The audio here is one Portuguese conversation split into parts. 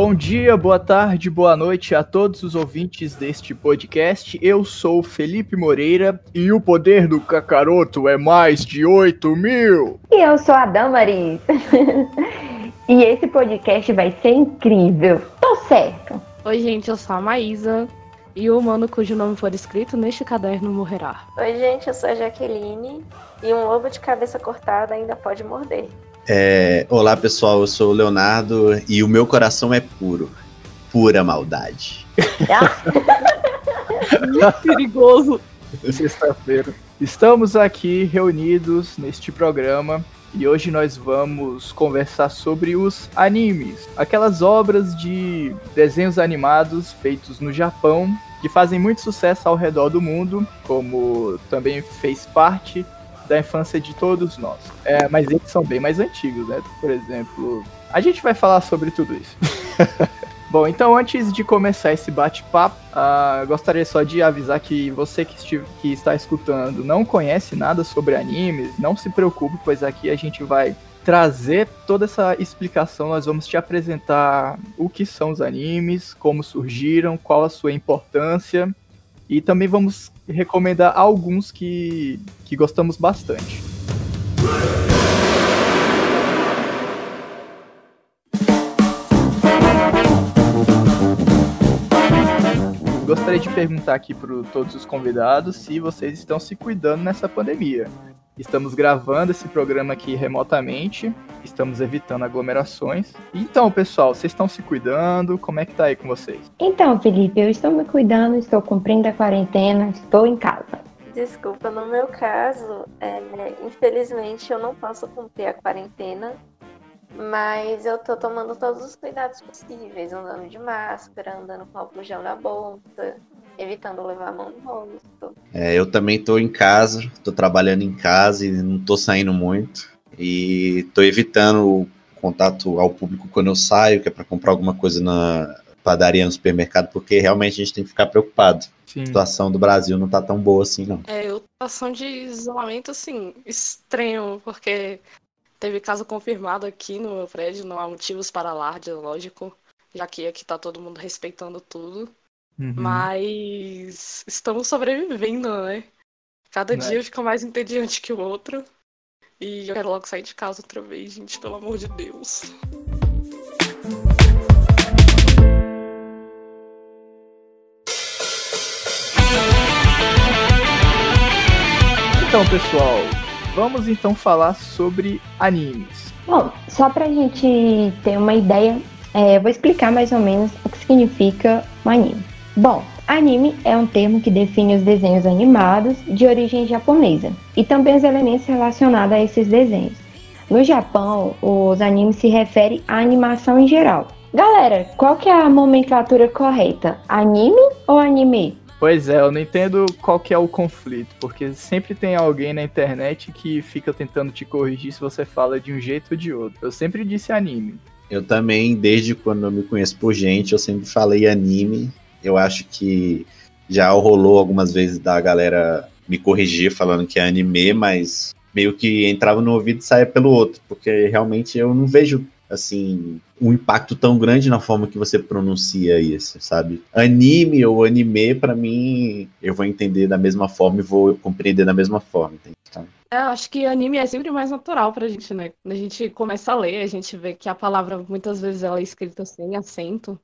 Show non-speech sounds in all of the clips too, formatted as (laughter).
Bom dia, boa tarde, boa noite a todos os ouvintes deste podcast. Eu sou Felipe Moreira e o poder do Cacaroto é mais de 8 mil. E eu sou a Damaris. (laughs) e esse podcast vai ser incrível. Tô certo. Oi, gente, eu sou a Maísa. E o humano cujo nome for escrito neste caderno morrerá. Oi, gente, eu sou a Jaqueline. E um lobo de cabeça cortada ainda pode morder. É, olá pessoal, eu sou o Leonardo e o meu coração é puro. Pura maldade. (laughs) Perigoso. Sexta-feira. Estamos aqui reunidos neste programa e hoje nós vamos conversar sobre os animes, aquelas obras de desenhos animados feitos no Japão que fazem muito sucesso ao redor do mundo, como também fez parte da infância de todos nós. É, mas eles são bem mais antigos, né? Por exemplo, a gente vai falar sobre tudo isso. (laughs) Bom, então antes de começar esse bate-papo, uh, gostaria só de avisar que você que, estive, que está escutando não conhece nada sobre animes, não se preocupe, pois aqui a gente vai trazer toda essa explicação. Nós vamos te apresentar o que são os animes, como surgiram, qual a sua importância e também vamos recomendar alguns que, que gostamos bastante. Gostaria de perguntar aqui para todos os convidados se vocês estão se cuidando nessa pandemia. Estamos gravando esse programa aqui remotamente, estamos evitando aglomerações. Então, pessoal, vocês estão se cuidando? Como é que tá aí com vocês? Então, Felipe, eu estou me cuidando, estou cumprindo a quarentena, estou em casa. Desculpa, no meu caso, é, infelizmente eu não posso cumprir a quarentena, mas eu tô tomando todos os cuidados possíveis, andando de máscara, andando com álcool gel na bolsa, evitando levar a mão no rosto. É, eu também tô em casa, tô trabalhando em casa e não tô saindo muito. E tô evitando o contato ao público quando eu saio, que é para comprar alguma coisa na padaria, no supermercado, porque realmente a gente tem que ficar preocupado. Sim. A situação do Brasil não tá tão boa assim, não. É, a situação de isolamento, assim, extremo, porque teve caso confirmado aqui no meu prédio, não há motivos para alarde, lógico, já que aqui tá todo mundo respeitando tudo. Uhum. Mas estamos sobrevivendo, né? Cada né? dia fica mais entediante que o outro. E eu quero logo sair de casa outra vez, gente, pelo amor de Deus. Então, pessoal, vamos então falar sobre animes. Bom, só pra gente ter uma ideia, é, vou explicar mais ou menos o que significa um anime. Bom, anime é um termo que define os desenhos animados de origem japonesa e também os elementos relacionados a esses desenhos. No Japão, os animes se referem à animação em geral. Galera, qual que é a nomenclatura correta? Anime ou anime? Pois é, eu não entendo qual que é o conflito, porque sempre tem alguém na internet que fica tentando te corrigir se você fala de um jeito ou de outro. Eu sempre disse anime. Eu também, desde quando eu me conheço por gente, eu sempre falei anime eu acho que já rolou algumas vezes da galera me corrigir falando que é anime, mas meio que entrava no ouvido e saia pelo outro, porque realmente eu não vejo assim um impacto tão grande na forma que você pronuncia isso, sabe? Anime ou anime, para mim, eu vou entender da mesma forma e vou compreender da mesma forma? Então... É, eu acho que anime é sempre mais natural pra gente, né? Quando a gente começa a ler, a gente vê que a palavra muitas vezes ela é escrita sem acento.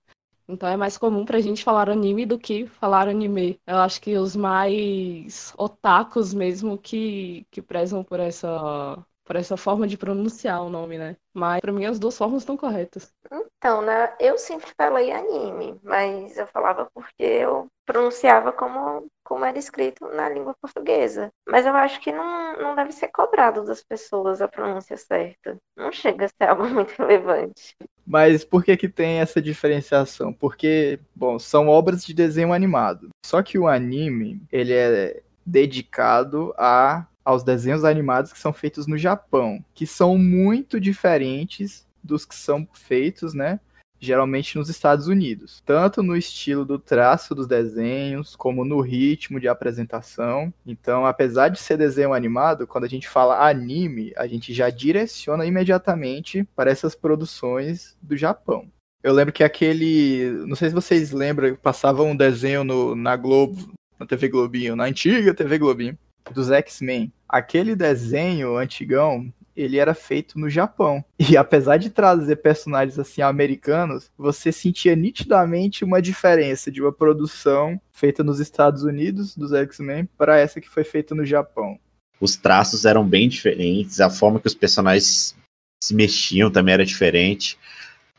Então é mais comum pra gente falar anime do que falar anime. Eu acho que os mais otakus mesmo que, que prezam por essa, por essa forma de pronunciar o nome, né? Mas para mim as duas formas estão corretas. Então, né, eu sempre falei anime, mas eu falava porque eu pronunciava como, como era escrito na língua portuguesa. Mas eu acho que não, não deve ser cobrado das pessoas a pronúncia certa. Não chega a ser (laughs) algo muito relevante. Mas por que que tem essa diferenciação? Porque, bom, são obras de desenho animado. Só que o anime, ele é dedicado a aos desenhos animados que são feitos no Japão, que são muito diferentes dos que são feitos, né, geralmente nos Estados Unidos, tanto no estilo do traço dos desenhos, como no ritmo de apresentação. Então, apesar de ser desenho animado, quando a gente fala anime, a gente já direciona imediatamente para essas produções do Japão. Eu lembro que aquele. Não sei se vocês lembram, passava um desenho no, na Globo, na TV Globinho, na antiga TV Globinho, dos X-Men. Aquele desenho antigão, ele era feito no Japão. (laughs) E apesar de trazer personagens assim americanos, você sentia nitidamente uma diferença de uma produção feita nos Estados Unidos dos X-Men para essa que foi feita no Japão. Os traços eram bem diferentes, a forma que os personagens se mexiam também era diferente.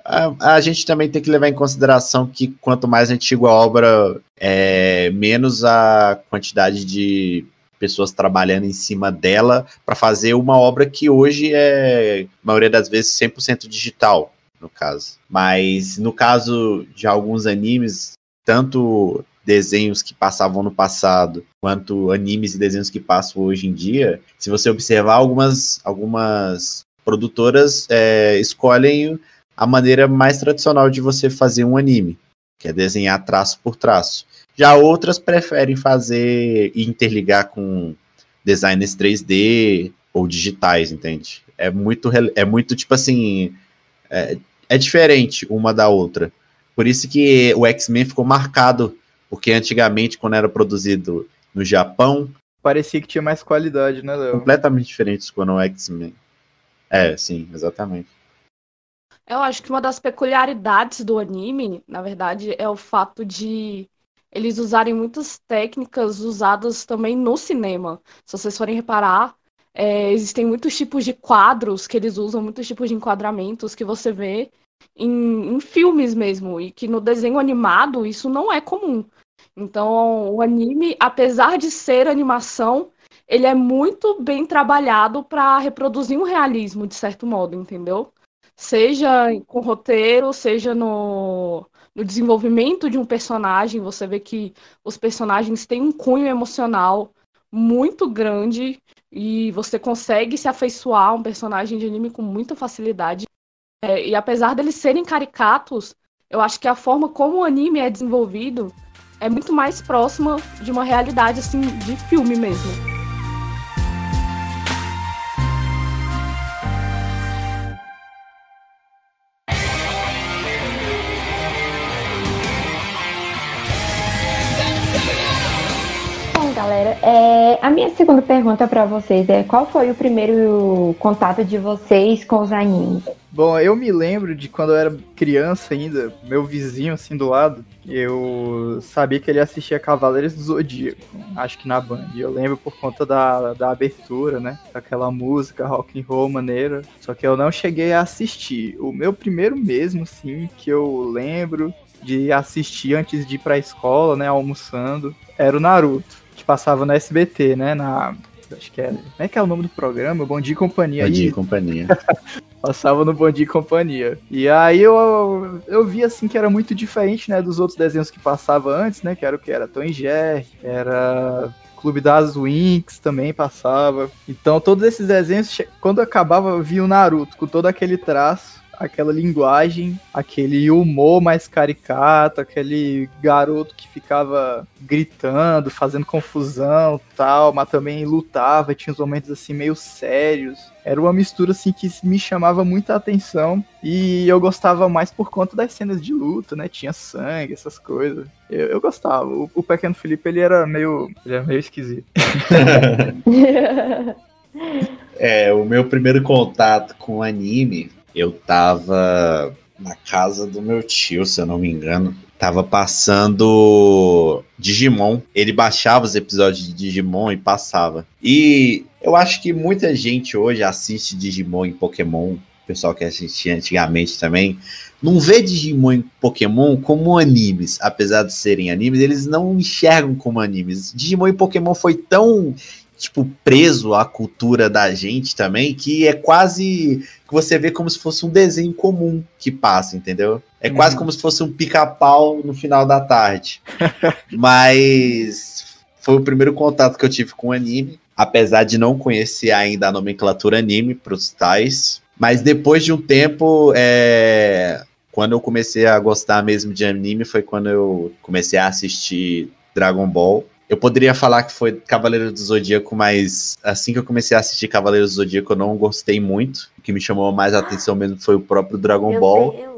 A, a gente também tem que levar em consideração que quanto mais antiga a obra, é, menos a quantidade de pessoas trabalhando em cima dela para fazer uma obra que hoje é, a maioria das vezes, 100% digital, no caso. Mas no caso de alguns animes, tanto desenhos que passavam no passado, quanto animes e desenhos que passam hoje em dia, se você observar algumas, algumas produtoras é, escolhem a maneira mais tradicional de você fazer um anime, que é desenhar traço por traço. Já outras preferem fazer e interligar com designers 3D ou digitais, entende? É muito, é muito tipo assim. É, é diferente uma da outra. Por isso que o X-Men ficou marcado, porque antigamente, quando era produzido no Japão. Parecia que tinha mais qualidade, né, Léo? Completamente diferente quando o X-Men. É, sim, exatamente. Eu acho que uma das peculiaridades do anime, na verdade, é o fato de eles usarem muitas técnicas usadas também no cinema. Se vocês forem reparar, é, existem muitos tipos de quadros que eles usam, muitos tipos de enquadramentos que você vê em, em filmes mesmo, e que no desenho animado isso não é comum. Então, o anime, apesar de ser animação, ele é muito bem trabalhado para reproduzir um realismo, de certo modo, entendeu? Seja com roteiro, seja no, no desenvolvimento de um personagem, você vê que os personagens têm um cunho emocional muito grande e você consegue se afeiçoar a um personagem de anime com muita facilidade. É, e apesar deles serem caricatos, eu acho que a forma como o anime é desenvolvido é muito mais próxima de uma realidade assim de filme mesmo. A minha segunda pergunta para vocês é: qual foi o primeiro contato de vocês com os animes? Bom, eu me lembro de quando eu era criança ainda, meu vizinho assim do lado, eu sabia que ele assistia Cavaleiros do Zodíaco, acho que na Band. Eu lembro por conta da, da abertura, né? Aquela música rock and roll maneira. Só que eu não cheguei a assistir. O meu primeiro mesmo, sim, que eu lembro de assistir antes de ir pra escola, né? Almoçando, era o Naruto passava na SBT, né? Na. Acho que é. Como é que é o nome do programa? Bom Dia e Companhia. Bom Dia e Companhia. (laughs) passava no Bom Dia e Companhia. E aí eu, eu vi assim que era muito diferente, né, dos outros desenhos que passava antes, né, que era o que era Tom e Jerry, era Clube das Winx também passava. Então todos esses desenhos, quando acabava, eu via o Naruto com todo aquele traço aquela linguagem, aquele humor mais caricato, aquele garoto que ficava gritando, fazendo confusão, tal, mas também lutava, tinha uns momentos assim meio sérios. Era uma mistura assim que me chamava muita atenção e eu gostava mais por conta das cenas de luta, né? Tinha sangue, essas coisas. Eu, eu gostava. O, o, pequeno Felipe ele era meio, ele era meio esquisito. (laughs) é, o meu primeiro contato com anime eu tava na casa do meu tio, se eu não me engano. Tava passando Digimon. Ele baixava os episódios de Digimon e passava. E eu acho que muita gente hoje assiste Digimon e Pokémon. O pessoal que assistia antigamente também. Não vê Digimon e Pokémon como animes. Apesar de serem animes, eles não enxergam como animes. Digimon e Pokémon foi tão tipo, preso à cultura da gente também, que é quase que você vê como se fosse um desenho comum que passa, entendeu? É uhum. quase como se fosse um pica-pau no final da tarde. (laughs) Mas foi o primeiro contato que eu tive com o anime, apesar de não conhecer ainda a nomenclatura anime para os tais. Mas depois de um tempo, é... quando eu comecei a gostar mesmo de anime, foi quando eu comecei a assistir Dragon Ball. Eu poderia falar que foi Cavaleiro do Zodíaco, mas assim que eu comecei a assistir Cavaleiro do Zodíaco, eu não gostei muito. O que me chamou mais a atenção mesmo foi o próprio Dragon Meu Ball. Deus.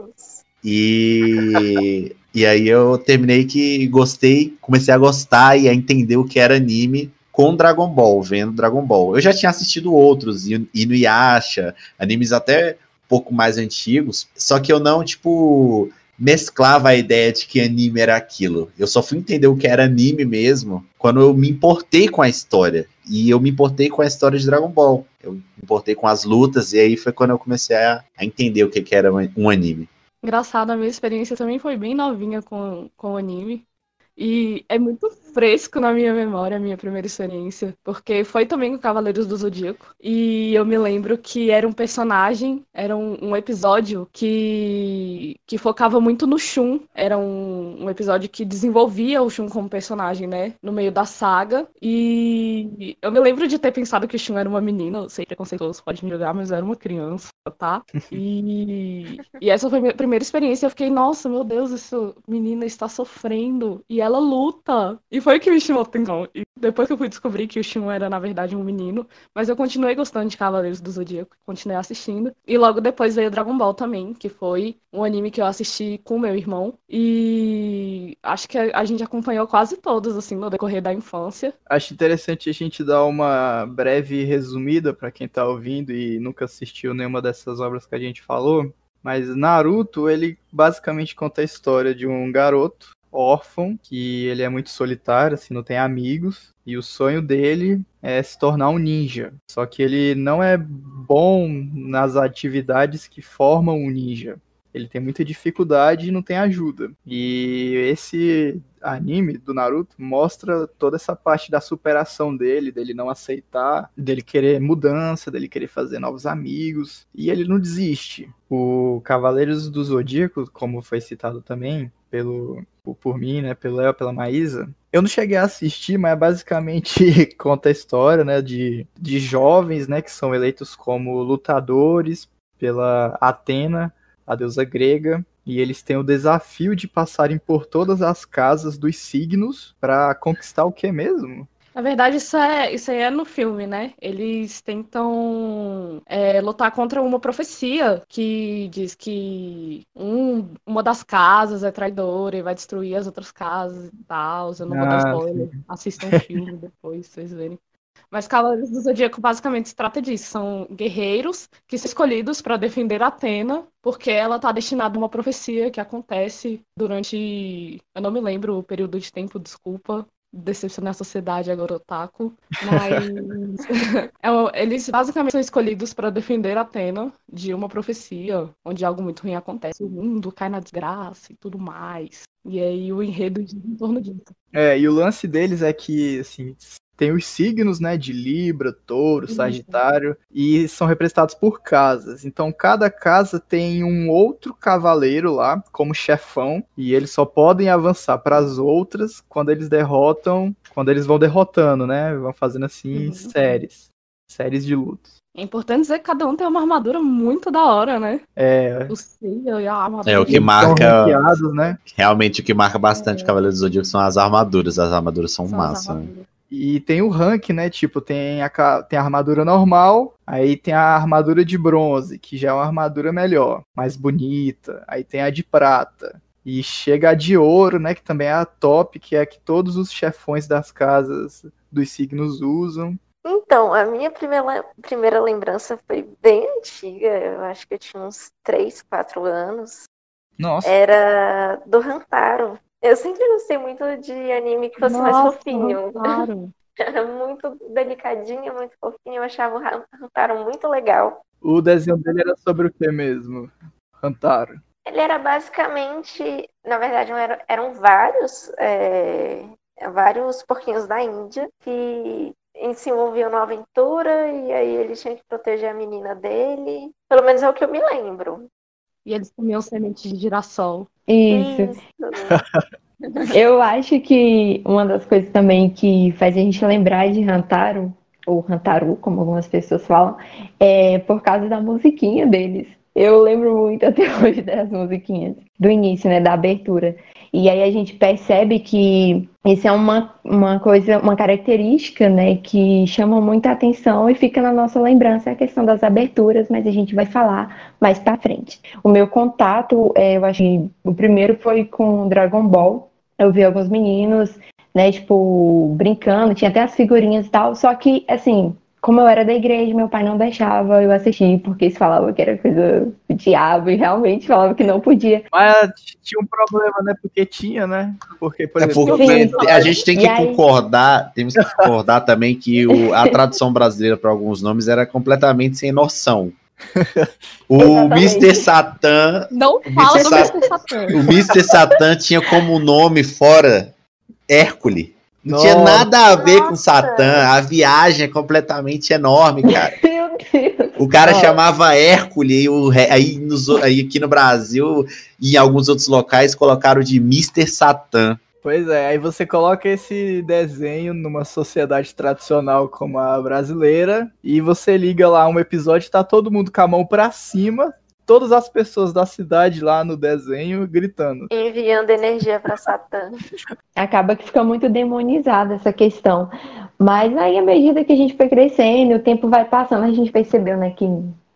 E, e aí eu terminei que gostei, comecei a gostar e a entender o que era anime com Dragon Ball, vendo Dragon Ball. Eu já tinha assistido outros, Inuyasha, animes até um pouco mais antigos, só que eu não, tipo, mesclava a ideia de que anime era aquilo. Eu só fui entender o que era anime mesmo quando eu me importei com a história. E eu me importei com a história de Dragon Ball. Eu me importei com as lutas, e aí foi quando eu comecei a, a entender o que, que era um anime. Engraçado, a minha experiência também foi bem novinha com, com anime. E é muito fresco na minha memória a minha primeira experiência, porque foi também com Cavaleiros do Zodíaco. E eu me lembro que era um personagem, era um, um episódio que, que focava muito no Shun. Era um, um, episódio que desenvolvia o Shun como personagem, né? No meio da saga. E eu me lembro de ter pensado que o Shun era uma menina, eu sei preconceituoso, pode me julgar, mas era uma criança, tá? E, e essa foi a minha primeira experiência. Eu fiquei, nossa, meu Deus, essa menina está sofrendo. E ela luta. E foi que me chamou atenção. E depois que eu fui descobrir que o Shun era, na verdade, um menino, mas eu continuei gostando de Cavaleiros do Zodíaco, continuei assistindo. E logo depois veio Dragon Ball também, que foi um anime que eu assisti com meu irmão. E acho que a gente acompanhou quase todos, assim, no decorrer da infância. Acho interessante a gente dar uma breve resumida para quem tá ouvindo e nunca assistiu nenhuma dessas obras que a gente falou. Mas Naruto, ele basicamente conta a história de um garoto órfão, que ele é muito solitário, assim, não tem amigos, e o sonho dele é se tornar um ninja. Só que ele não é bom nas atividades que formam um ninja. Ele tem muita dificuldade e não tem ajuda. E esse anime do Naruto mostra toda essa parte da superação dele, dele não aceitar, dele querer mudança, dele querer fazer novos amigos, e ele não desiste. O Cavaleiros do Zodíaco, como foi citado também pelo por mim, né, pelo Léo, pela Maísa, eu não cheguei a assistir, mas basicamente (laughs) conta a história, né, de, de jovens, né, que são eleitos como lutadores pela Atena, a deusa grega, e eles têm o desafio de passarem por todas as casas dos signos para conquistar o que mesmo? Na verdade, isso, é, isso aí é no filme, né? Eles tentam é, lutar contra uma profecia que diz que um, uma das casas é traidora e vai destruir as outras casas e tal. Eu não ah, vou dar ah, spoiler. Sim. Assistam o filme (laughs) depois, vocês verem. Mas Cavaleiros do Zodíaco basicamente se trata disso. São guerreiros que são escolhidos para defender Atena, porque ela está destinada a uma profecia que acontece durante. Eu não me lembro o período de tempo, desculpa. Decepcionar a sociedade agora, otaku. Mas (laughs) é, eles basicamente são escolhidos para defender Atena de uma profecia onde algo muito ruim acontece. O mundo cai na desgraça e tudo mais. E aí o enredo em torno disso. É, e o lance deles é que, assim, tem os signos, né, de Libra, Touro, Sagitário, e são representados por casas. Então, cada casa tem um outro cavaleiro lá, como chefão, e eles só podem avançar para as outras quando eles derrotam, quando eles vão derrotando, né? Vão fazendo assim uhum. séries, séries de lutas. É importante dizer que cada um tem uma armadura muito da hora, né? É. O signo e a armadura. É o que marca. Né? Realmente o que marca bastante é. Cavaleiros do Zodíaco são as armaduras. As armaduras são, são massa. Armaduras. E tem o rank, né? Tipo, tem a, tem a armadura normal, aí tem a armadura de bronze, que já é uma armadura melhor, mais bonita. Aí tem a de prata. E chega a de ouro, né? Que também é a top, que é a que todos os chefões das casas dos signos usam. Então, a minha primeira, primeira lembrança foi bem antiga, eu acho que eu tinha uns 3, 4 anos. Nossa. Era do Rantaro. Eu sempre gostei muito de anime que fosse Nossa, mais fofinho. (laughs) Claro. Era muito delicadinho, muito fofinho. Eu achava o Hantaro muito legal. O desenho dele era sobre o que mesmo? Hantaro. Ele era basicamente, na verdade, eram, eram vários, é, vários porquinhos da Índia que se envolviam na aventura e aí ele tinha que proteger a menina dele. Pelo menos é o que eu me lembro. E eles comiam semente de girassol. Isso. Isso. (laughs) Eu acho que uma das coisas também que faz a gente lembrar de Hantaro, ou Hantaru, como algumas pessoas falam, é por causa da musiquinha deles. Eu lembro muito (laughs) até hoje das musiquinhas, do início, né, da abertura. E aí a gente percebe que isso é uma, uma coisa, uma característica, né, que chama muita atenção e fica na nossa lembrança, a questão das aberturas, mas a gente vai falar mais para frente. O meu contato, é, eu acho que o primeiro foi com Dragon Ball. Eu vi alguns meninos, né, tipo, brincando, tinha até as figurinhas e tal, só que, assim, como eu era da igreja, meu pai não deixava eu assistir, porque eles falavam que era coisa do diabo, e realmente falava que não podia. Mas tinha um problema, né? Porque tinha, né? Porque, por É exemplo, porque a gente tem que E aí- concordar, temos que (laughs) concordar também que o- a tradução brasileira para alguns nomes era completamente sem noção. (laughs) O Exatamente. Mr. Satan, Não fala do Mr. Mr. Satan. o Mr. Satan tinha como nome fora Hércules. Não tinha Nossa. nada a ver com Nossa. Satã. A viagem é completamente enorme, (laughs) cara. Meu Deus! O cara Ó. chamava Hércules e o aí, nos aí aqui no Brasil e em alguns outros locais colocaram de Mr. Satã. Pois é, aí você coloca esse desenho numa sociedade tradicional como a brasileira e você liga lá um episódio, tá todo mundo com a mão pra cima, todas as pessoas da cidade lá no desenho gritando. Enviando energia para Satã. acaba que fica muito demonizada essa questão. Mas aí, à medida que a gente foi crescendo, o tempo vai passando, a gente percebeu, né, que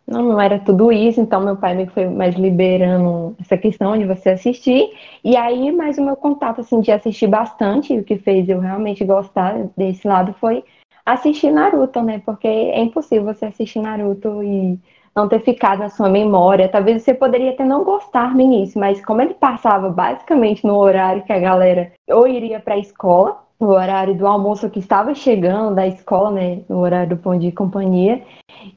não, não era tudo isso, então meu pai meio que foi mais liberando essa questão de você assistir. E aí, mais o meu contato, assim, de assistir bastante, o que fez eu realmente gostar desse lado foi assistir Naruto, né? Porque é impossível você assistir Naruto e não ter ficado na sua memória. Talvez você poderia até não gostar no início, mas como ele passava basicamente no horário que a galera ou iria para a escola, no horário do almoço que estava chegando da escola, né, no horário do pão de companhia,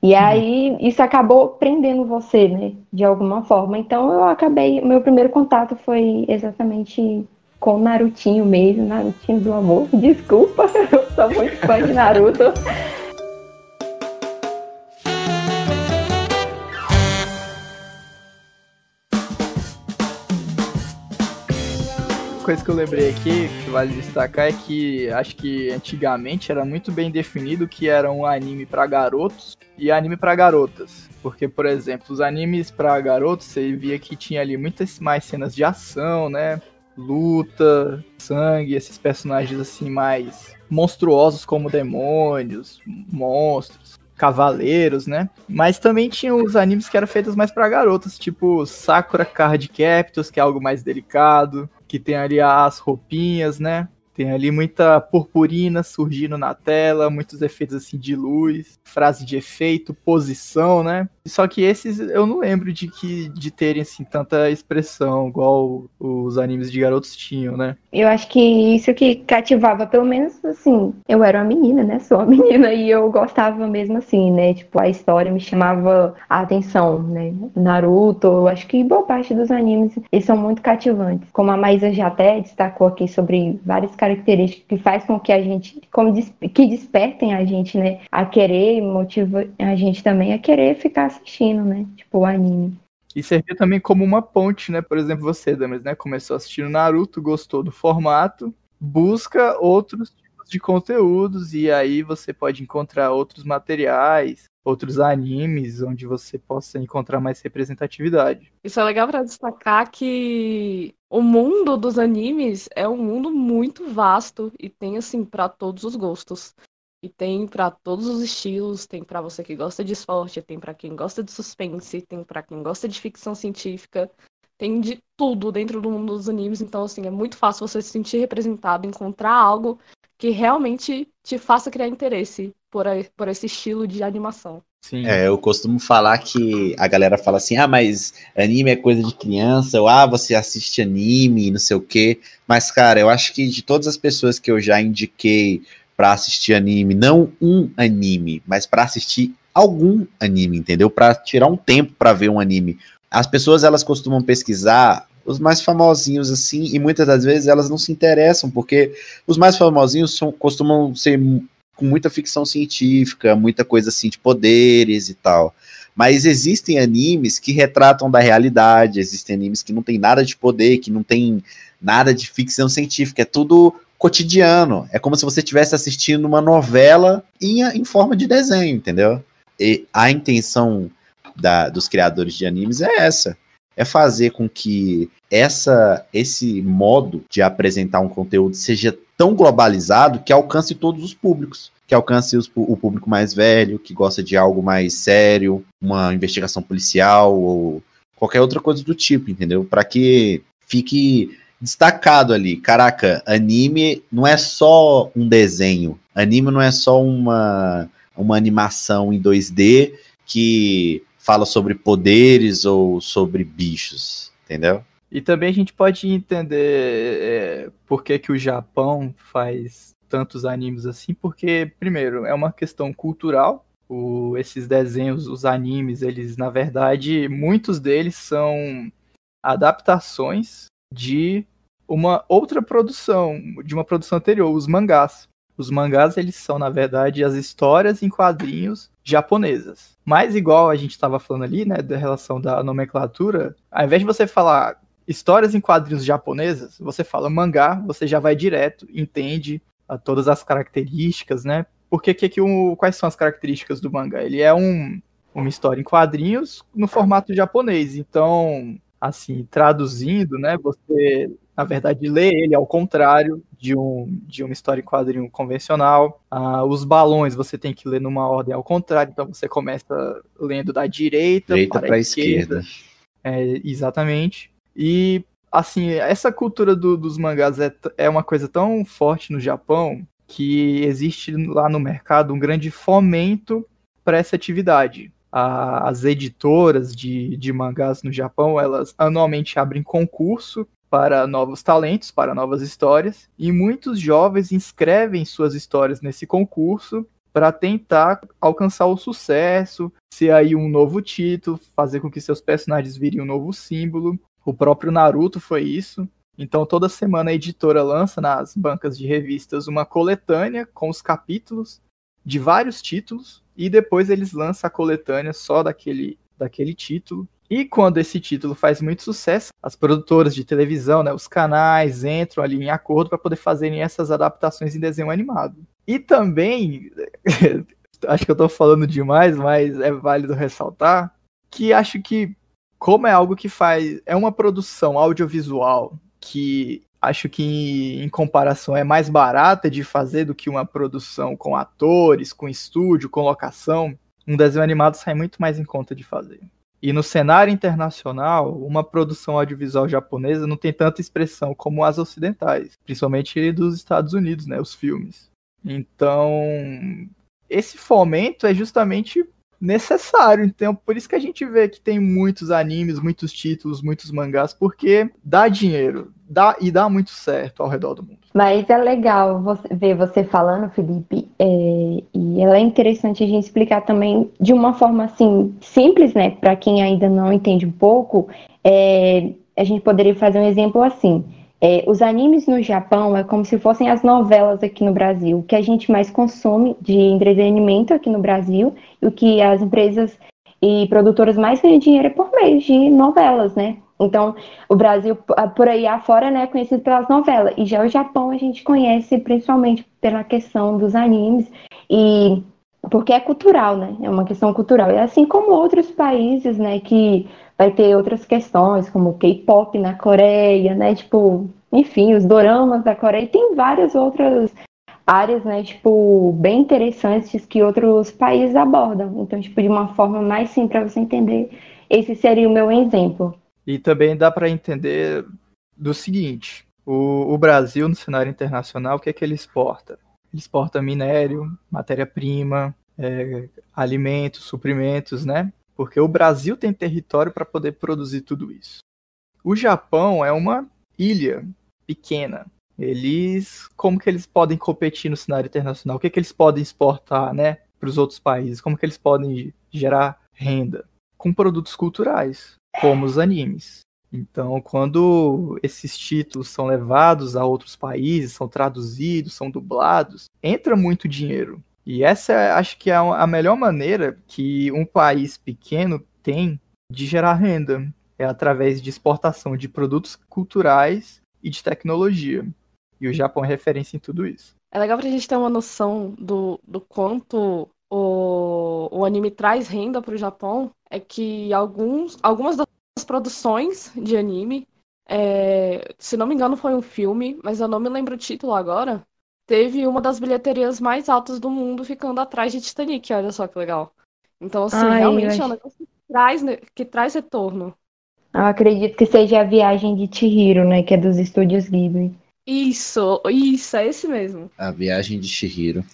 e aí isso acabou prendendo você, né, de alguma forma. Então eu acabei, meu primeiro contato foi exatamente com o Narutinho mesmo, Narutinho do amor. (laughs) Desculpa, (laughs) eu sou muito fã de Naruto. (laughs) coisa que eu lembrei aqui, que vale destacar, é que acho que antigamente era muito bem definido que era um anime pra garotos e anime pra garotas. Porque, por exemplo, os animes pra garotos, você via que tinha ali muitas mais cenas de ação, né? Luta, sangue, esses personagens assim mais monstruosos como demônios, monstros, cavaleiros, né? Mas também tinha os animes que eram feitos mais pra garotas, tipo Sakura Card Captors, que é algo mais delicado, que tem ali as roupinhas, né? Tem ali muita purpurina surgindo na tela, muitos efeitos assim de luz, frase de efeito, posição, né? Só que esses eu não lembro de que de terem assim tanta expressão igual os animes de garotos tinham, né? Eu acho que isso que cativava, pelo menos assim, eu era uma menina, né? Sou uma (laughs) menina e eu gostava mesmo assim, né? Tipo, a história me chamava a atenção, né? Naruto, eu acho que boa parte dos animes, eles são muito cativantes. Como a Maísa já até destacou aqui sobre várias características que faz com que a gente, como que despertem a gente, né? A querer, motiva a gente também a querer ficar assistindo, né? Tipo, o anime. E servia também como uma ponte, né? Por exemplo, você, Damas, né? Começou assistindo Naruto, gostou do formato, busca outros tipos de conteúdos e aí você pode encontrar outros materiais, outros animes onde você possa encontrar mais representatividade. Isso é legal pra destacar que o mundo dos animes é um mundo muito vasto e tem assim pra todos os gostos. E tem pra todos os estilos, tem pra você que gosta de esporte, tem pra quem gosta de suspense, tem pra quem gosta de ficção científica, tem de tudo dentro do mundo dos animes, então assim, é muito fácil você se sentir representado, encontrar algo que realmente te faça criar interesse por, a- por esse estilo de animação. Sim. É, eu costumo falar que a galera fala assim: ah, mas anime é coisa de criança, ou ah, você assiste anime, não sei o quê. Mas, cara, eu acho que de todas as pessoas que eu já indiquei pra assistir anime, não um anime, mas pra assistir algum anime, entendeu? Pra tirar um tempo pra ver um anime. As pessoas elas costumam pesquisar os mais famosinhos assim, e muitas das vezes elas não se interessam, porque os mais famosinhos são, costumam ser com muita ficção científica, muita coisa assim de poderes e tal. Mas existem animes que retratam da realidade, existem animes que não tem nada de poder, que não tem nada de ficção científica, é tudo cotidiano. É como se você estivesse assistindo uma novela em, em forma de desenho, entendeu? E a intenção da- dos criadores de animes é essa. é fazer com que essa esse modo de apresentar um conteúdo seja tão globalizado que alcance todos os públicos que alcance os, o público mais velho, que gosta de algo mais sério, uma investigação policial ou qualquer outra coisa do tipo, entendeu? Para que fique destacado ali. Caraca, anime não é só um desenho. Anime não é só uma, uma animação em 2D que fala sobre poderes ou sobre bichos, entendeu? E também a gente pode entender é, por que, que o Japão faz tantos animes assim, porque, primeiro, é uma questão cultural. O, esses desenhos, os animes, eles, na verdade, muitos deles são adaptações de uma outra produção, de uma produção anterior, os mangás. Os mangás, eles são, na verdade, as histórias em quadrinhos japonesas. Mas igual a gente estava falando ali, né, da relação da nomenclatura, ao invés de você falar histórias em quadrinhos japonesas, você fala mangá, você já vai direto, entende a todas as características, né? Porque que, que o, quais são as características do mangá? Ele é um, uma história em quadrinhos no formato japonês. Então, assim, traduzindo, né? Você, na verdade, lê ele ao contrário de, um, de uma história em quadrinho convencional. Ah, os balões você tem que ler numa ordem ao contrário. Então, você começa lendo da direita, direita para a esquerda. esquerda. É, exatamente. E assim, essa cultura do, dos mangás é, é uma coisa tão forte no Japão que existe lá no mercado um grande fomento para essa atividade. As editoras de, de mangás no Japão, elas anualmente abrem concurso para novos talentos, para novas histórias, e muitos jovens inscrevem suas histórias nesse concurso para tentar alcançar o sucesso, ser aí um novo título, fazer com que seus personagens virem um novo símbolo. O próprio Naruto foi isso. Então, toda semana a editora lança nas bancas de revistas uma coletânea com os capítulos de vários títulos e depois eles lançam a coletânea só daquele, daquele título. E quando esse título faz muito sucesso, as produtoras de televisão, né, os canais entram ali em acordo para poder fazerem essas adaptações em desenho animado. E também, (laughs) acho que eu estou falando demais, mas é válido ressaltar que acho que como é algo que faz. É uma produção audiovisual que acho que em comparação é mais barata de fazer do que uma produção com atores, com estúdio, com locação. Um desenho animado sai muito mais em conta de fazer. E no cenário internacional, uma produção audiovisual japonesa não tem tanta expressão como as ocidentais, principalmente dos Estados Unidos, né, os filmes. Então, esse fomento é justamente necessário. Então, por isso que a gente vê que tem muitos animes, muitos títulos, muitos mangás, porque dá dinheiro, dá e dá muito certo ao redor do mundo. Mas é legal você, ver você falando, Felipe, é, e é interessante a gente explicar também de uma forma assim simples, né, para quem ainda não entende um pouco. É, a gente poderia fazer um exemplo assim. É, os animes no Japão é como se fossem as novelas aqui no Brasil. O que a gente mais consome de entretenimento aqui no Brasil e o que as empresas e produtoras mais ganham dinheiro é por meio de novelas, né? Então, o Brasil, por aí afora, né, é conhecido pelas novelas. E já o Japão a gente conhece principalmente pela questão dos animes e porque é cultural, né? É uma questão cultural. E assim como outros países, né, que vai ter outras questões, como K-pop na Coreia, né? Tipo, enfim, os doramas da Coreia. Tem várias outras áreas, né? Tipo, bem interessantes que outros países abordam. Então, tipo, de uma forma mais simples para você entender, esse seria o meu exemplo. E também dá para entender do seguinte: o, o, Brasil, no cenário internacional, o que é que ele exporta? Ele exporta minério, matéria-prima, é, alimentos, suprimentos, né? Porque o Brasil tem território para poder produzir tudo isso. O Japão é uma ilha pequena. Eles, como que eles podem competir no cenário internacional? O que, que eles podem exportar, né, para os outros países? Como que eles podem gerar renda? Com produtos culturais, como os animes. Então, quando esses títulos são levados a outros países, são traduzidos, são dublados, entra muito dinheiro. E essa acho que é a melhor maneira que um país pequeno tem de gerar renda. É através de exportação de produtos culturais e de tecnologia. E o Japão é referência em tudo isso. É legal pra gente ter uma noção do, do quanto o, o anime traz renda para o Japão. É que alguns, algumas das produções de anime. É, se não me engano, foi um filme, mas eu não me lembro o título agora. Teve uma das bilheterias mais altas do mundo ficando atrás de Titanic, olha só que legal. Então, assim, Ai, realmente é um negócio que traz, né, que traz retorno. Eu acredito que seja a viagem de Chihiro, né? Que é dos estúdios Ghibli. Isso, isso, é esse mesmo. A Viagem de Shihiro.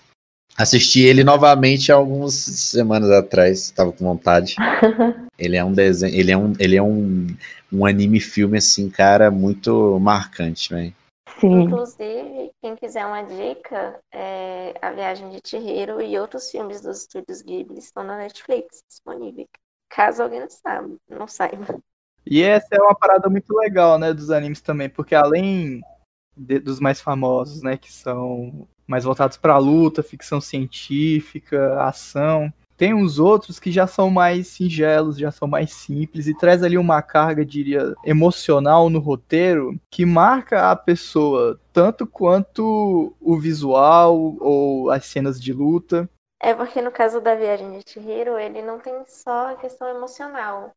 Assisti ele novamente há algumas semanas atrás, tava com vontade. (laughs) Ele é um desenho, ele é um, ele é um, um anime filme assim, cara, muito marcante, velho. Sim. Inclusive, quem quiser uma dica, é A Viagem de Chihiro e outros filmes dos estúdios Ghibli estão na Netflix disponíveis. Caso alguém não saiba, não saiba. E essa é uma parada muito legal, né, dos animes também, porque além de- dos mais famosos, né, que são mais voltados pra luta, ficção científica, ação, tem uns outros que já são mais singelos, já são mais simples e traz ali uma carga, diria, emocional no roteiro que marca a pessoa tanto quanto o visual ou as cenas de luta. É porque no caso da Viagem de Chihiro, ele não tem só a questão emocional.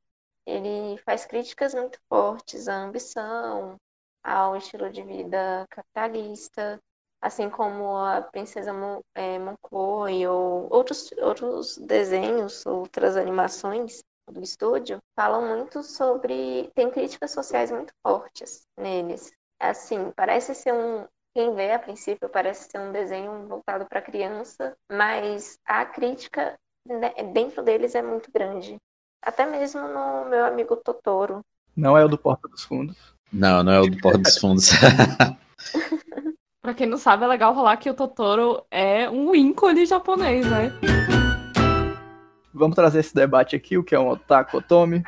Ele faz críticas muito fortes à ambição, ao estilo de vida capitalista, assim como a Princesa Mon é, Monkoi ou outros, outros desenhos, outras animações do estúdio, falam muito sobre. tem críticas sociais muito fortes neles. Assim, parece ser um, quem vê a princípio parece ser um desenho voltado para criança, mas a crítica né, dentro deles é muito grande. Até mesmo no meu amigo Totoro. Não é o do Porta dos Fundos. Não, não é o do Porta dos Fundos. (laughs) Pra quem não sabe, é legal falar que o Totoro é um ícone japonês, né? Vamos trazer esse debate aqui, o que é um otaku otome.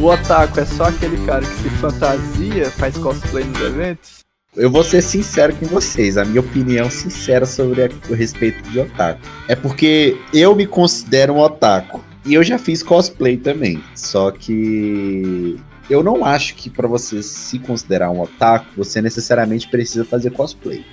O otaku é só aquele cara que se fantasia, faz cosplay nos eventos? Eu vou ser sincero com vocês, a minha opinião sincera sobre a, o respeito de otaku. É porque eu me considero um otaku. E eu já fiz cosplay também. Só que eu não acho que pra você se considerar um otaku, você necessariamente precisa fazer cosplay.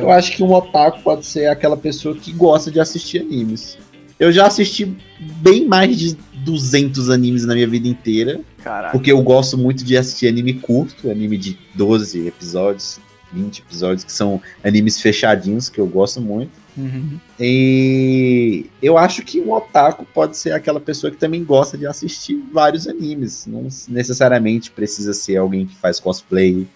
Eu acho que um otaku pode ser aquela pessoa que gosta de assistir animes. Eu já assisti bem mais de 200 animes na minha vida inteira. Caraca. Porque eu gosto muito de assistir anime curto, anime de 12 episódios, 20 episódios, que são animes fechadinhos, que eu gosto muito. Uhum. E eu acho que um otaku pode ser aquela pessoa que também gosta de assistir vários animes. Não necessariamente precisa ser alguém que faz cosplay,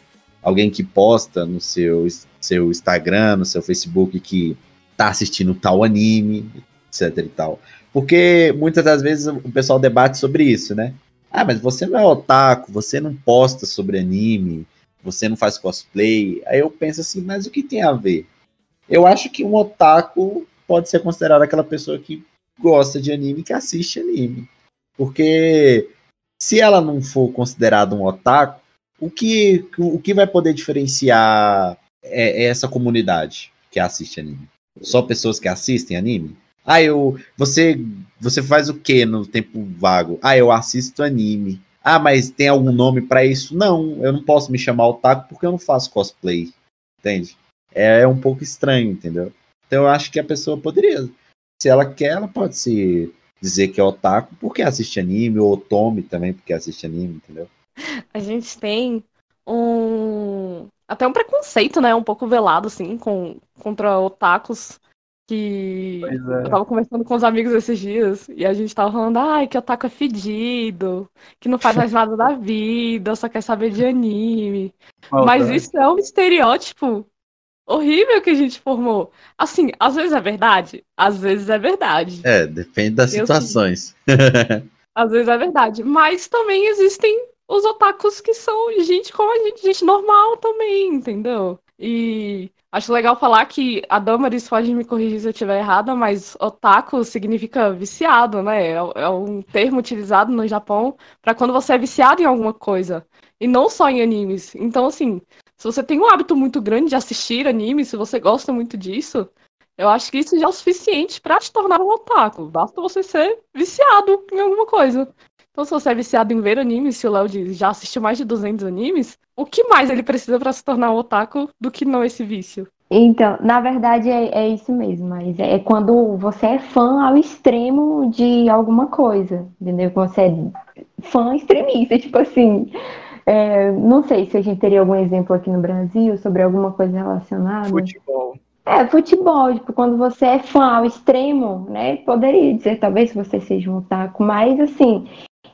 alguém que posta no seu, seu Instagram, no seu Facebook que tá assistindo tal anime, etc e tal. Porque muitas das vezes o pessoal debate sobre isso, né? Ah, mas você não é otaku, você não posta sobre anime, você não faz cosplay. Aí eu penso assim, mas o que tem a ver? Eu acho que um otaku pode ser considerado aquela pessoa que gosta de anime, que assiste anime. Porque se ela não for considerada um otaku, o que, o que vai poder diferenciar é, é essa comunidade que assiste anime? Só pessoas que assistem anime? Ah, eu. Você, você faz o que no tempo vago? Ah, eu assisto anime. Ah, mas tem algum nome para isso? Não, eu não posso me chamar otaku porque eu não faço cosplay. Entende? É um pouco estranho, entendeu? Então eu acho que a pessoa poderia. Se ela quer, ela pode se dizer que é otaku porque assiste anime, ou otome também porque assiste anime, entendeu? (laughs) A gente tem um. Até um preconceito, né? Um pouco velado, assim, com... contra otakus. Que é. eu tava conversando com os amigos esses dias e a gente tava falando, ai, que otaku é fedido, que não faz mais nada da vida, só quer saber de anime. Mas Maldade. isso é um estereótipo horrível que a gente formou. Assim, às vezes é verdade, às vezes é verdade. É, depende das Eu situações. (laughs) Às vezes é verdade. Mas também existem os otakus que são gente como a gente, gente normal também, entendeu? E acho legal falar que a Damaris pode me corrigir se eu estiver errada, mas otaku significa viciado, né? É, é um termo utilizado no Japão para quando você é viciado em alguma coisa. E não só em animes. Então, assim, se você tem um hábito muito grande de assistir anime, se você gosta muito disso, eu acho que isso já é o suficiente pra te tornar um otaku. Basta você ser viciado em alguma coisa. Então, se você é viciado em ver animes, se o Léo já assistiu mais de 200 animes, o que mais ele precisa pra se tornar um otaku do que não esse vício? Então, na verdade é, é isso mesmo, mas é quando você é fã ao extremo de alguma coisa, entendeu? Quando você é fã extremista, tipo assim. É, não sei se a gente teria algum exemplo aqui no Brasil sobre alguma coisa relacionada. Futebol. É, futebol, tipo, quando você é fã ao extremo, né? Poderia dizer, talvez, que você seja um otaku, mas assim,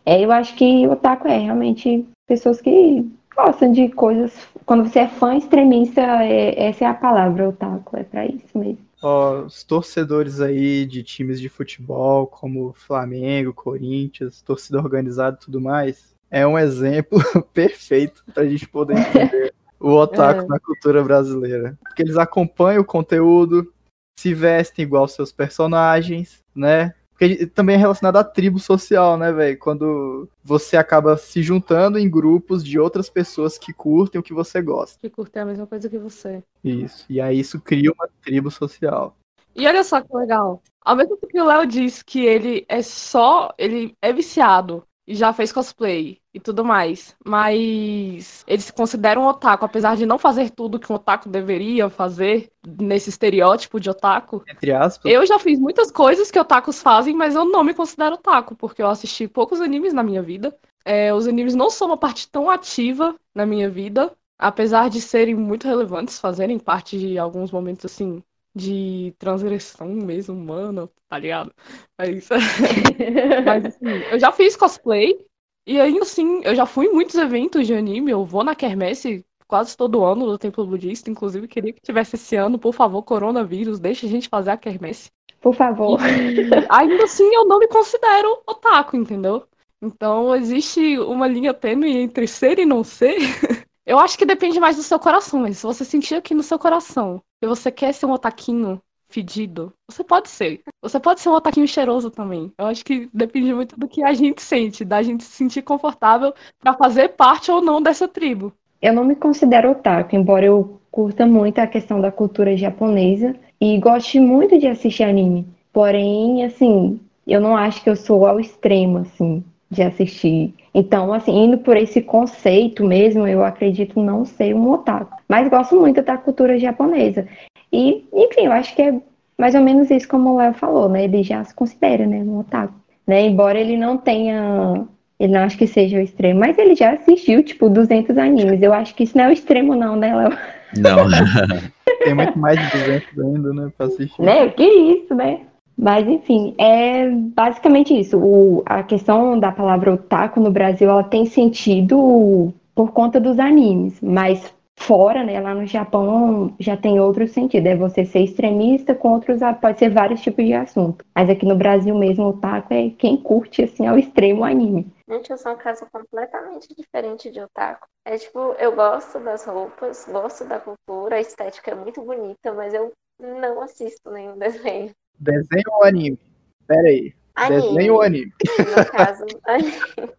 é, eu acho que o otaku é realmente pessoas que gostam de coisas. Quando você é fã extremista, é- essa é a palavra, otaku, é pra isso mesmo. Ó, os torcedores aí de times de futebol, como Flamengo, Corinthians, torcida organizada e tudo mais, é um exemplo (laughs) perfeito pra gente poder entender o otaku É. na cultura brasileira. Porque eles acompanham o conteúdo, se vestem igual seus personagens, né? Porque também é relacionado à tribo social, né, velho? Quando você acaba se juntando em grupos de outras pessoas que curtem o que você gosta. Que curte a mesma coisa que você. Isso. E aí isso cria uma tribo social. E olha só que legal. Ao mesmo tempo que o Léo disse que ele é só. Ele é viciado e já fez cosplay e tudo mais. Mas ele se considera um otaku, apesar de não fazer tudo que um otaku deveria fazer nesse estereótipo de otaku. Entre aspas. Eu já fiz muitas coisas que otakus fazem, mas eu não me considero otaku, porque eu assisti poucos animes na minha vida. É, os animes não são uma parte tão ativa na minha vida, apesar de serem muito relevantes, fazerem parte de alguns momentos assim de transgressão mesmo humana, tá ligado? Mas, (laughs) mas assim, eu já fiz cosplay e ainda assim, eu já fui em muitos eventos de anime, eu vou na quermesse quase todo ano do Templo Budista, inclusive queria que tivesse esse ano, por favor, coronavírus, deixa a gente fazer a quermesse. Por favor. E ainda assim eu não me considero otaku, entendeu? Então existe uma linha tênue entre ser e não ser. (laughs) Eu acho que depende mais do seu coração, mas se você sentir aqui no seu coração que você quer ser um otaquinho fedido, você pode ser. Você pode ser um otaquinho cheiroso também. Eu acho que depende muito do que a gente sente, da gente se sentir confortável pra fazer parte ou não dessa tribo. Eu não me considero otaku, embora eu curta muito a questão da cultura japonesa e goste muito de assistir anime. Porém, assim, eu não acho que eu sou ao extremo, assim, de assistir. Então, assim, indo por esse conceito mesmo, eu acredito não ser um otaku. Mas gosto muito da cultura japonesa. E, enfim, eu acho que é mais ou menos isso como o Léo falou, né? Ele já se considera, né, um otaku. Né? Embora ele não tenha ele não acho que seja o extremo, mas ele já assistiu, tipo, 200 animes. Eu acho que isso não é o extremo, não, né, Léo? Não. (laughs) Tem muito mais de 200 ainda, né, pra assistir. Né? Que isso, né? Mas, enfim, é basicamente isso. O, a questão da palavra otaku no Brasil, ela tem sentido por conta dos animes, mas fora, né, lá no Japão já tem outro sentido. É você ser extremista com outros, pode ser vários tipos de assunto. Mas aqui no Brasil mesmo, o otaku é quem curte, assim, ao extremo o anime. Gente, eu sou um caso completamente diferente de otaku. É tipo, eu gosto das roupas, gosto da cultura, a estética é muito bonita, mas eu não assisto nenhum desenho. Desenho ou anime? Pera aí. Anime, Desenho ou anime? no caso, (laughs) anime.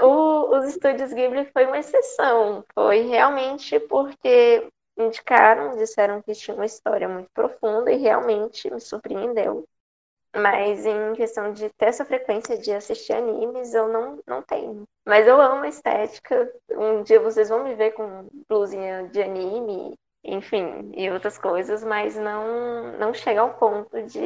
O- os estúdios Ghibli foi uma exceção. Foi realmente porque indicaram, disseram que tinha uma história muito profunda e realmente me surpreendeu. Mas em questão de ter essa frequência de assistir animes, eu não, não tenho. Mas eu amo a estética. Um dia vocês vão me ver com blusinha de anime, enfim, e outras coisas, mas não, não chega ao ponto de,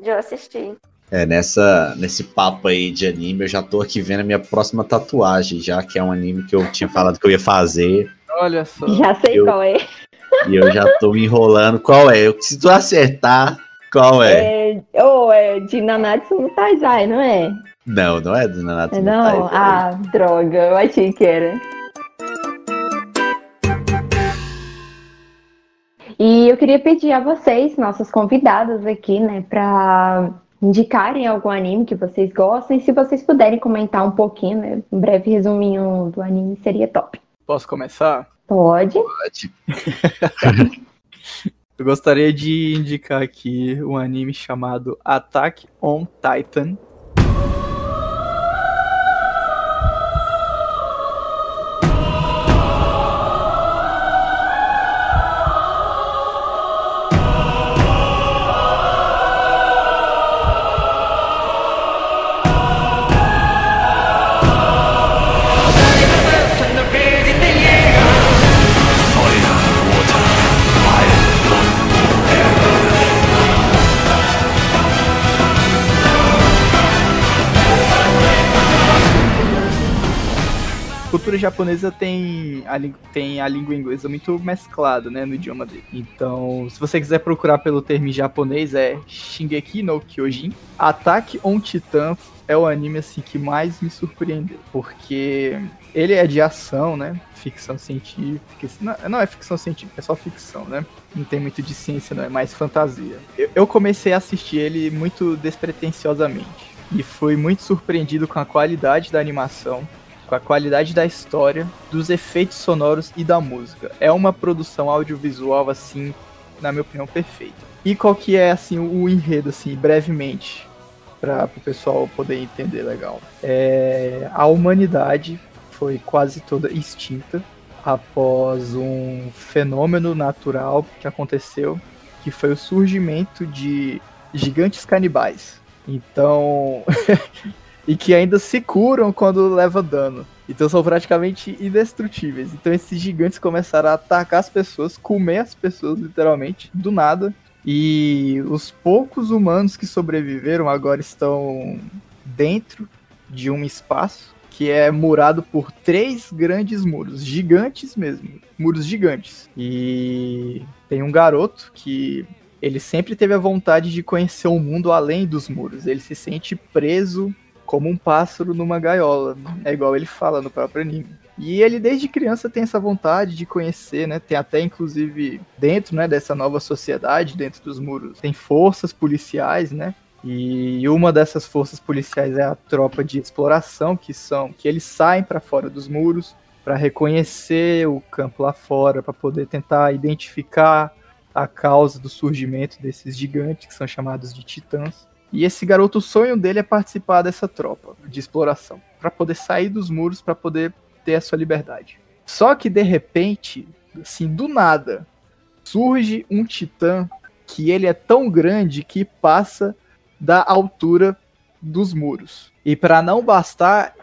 de eu assistir. É, nessa, nesse papo aí de anime, eu já tô aqui vendo a minha próxima tatuagem, já que é um anime que eu tinha falado que eu ia fazer. Olha só. Já sei Eu- qual é. E eu já tô me enrolando. Qual é? Eu- Se tu acertar, qual é? É, ou é de Nanatsu no Taizai, não é? Não, não é do Nanatsu É no não? Taizai. Ah, droga, eu achei que era. E eu queria pedir a vocês, nossos convidados aqui, né, para indicarem algum anime que vocês gostem. Se vocês puderem comentar um pouquinho, né, um breve resuminho do anime seria top. Posso começar? Pode? Pode. (laughs) Eu gostaria de indicar aqui um anime chamado Attack on Titan. Cultura japonesa tem a, tem a língua inglesa muito mesclada, né, no idioma dele. Então, se você quiser procurar pelo termo em japonês, é Shingeki no Kyojin. Attack on Titan é o anime assim que mais me surpreendeu, porque ele é de ação, né? Ficção científica. Não, não, é ficção científica, é só ficção, né? Não tem muito de ciência, não, é mais fantasia. Eu, eu comecei a assistir ele muito despretensiosamente. E fui muito surpreendido com a qualidade da animação, com a qualidade da história, dos efeitos sonoros e da música. É uma produção audiovisual, assim, na minha opinião, perfeita. E qual que é, assim, o enredo, assim, brevemente, para o pessoal poder entender legal. É, a humanidade foi quase toda extinta após um fenômeno natural que aconteceu, que foi o surgimento de gigantes canibais. Então, (laughs) e que ainda se curam quando leva dano. Então são praticamente indestrutíveis. Então esses gigantes começaram a atacar as pessoas, comer as pessoas literalmente, do nada. E os poucos humanos que sobreviveram agora estão dentro de um espaço que é murado por três grandes muros, gigantes mesmo, muros gigantes. E tem um garoto que ele sempre teve a vontade de conhecer o mundo além dos muros. Ele se sente preso como um pássaro numa gaiola. É igual ele fala no próprio anime. E ele desde criança tem essa vontade de conhecer, né? Tem até inclusive dentro, né, dessa nova sociedade, dentro dos muros, tem forças policiais, né? E uma dessas forças policiais é a tropa de exploração, que são que eles saem para fora dos muros para reconhecer o campo lá fora, para poder tentar identificar a causa do surgimento desses gigantes que são chamados de titãs. E esse garoto, o sonho dele é participar dessa tropa de exploração, para poder sair dos muros, para poder ter a sua liberdade. Só que de repente, assim, do nada, surge um titã que ele é tão grande que passa da altura dos muros. E para não bastar,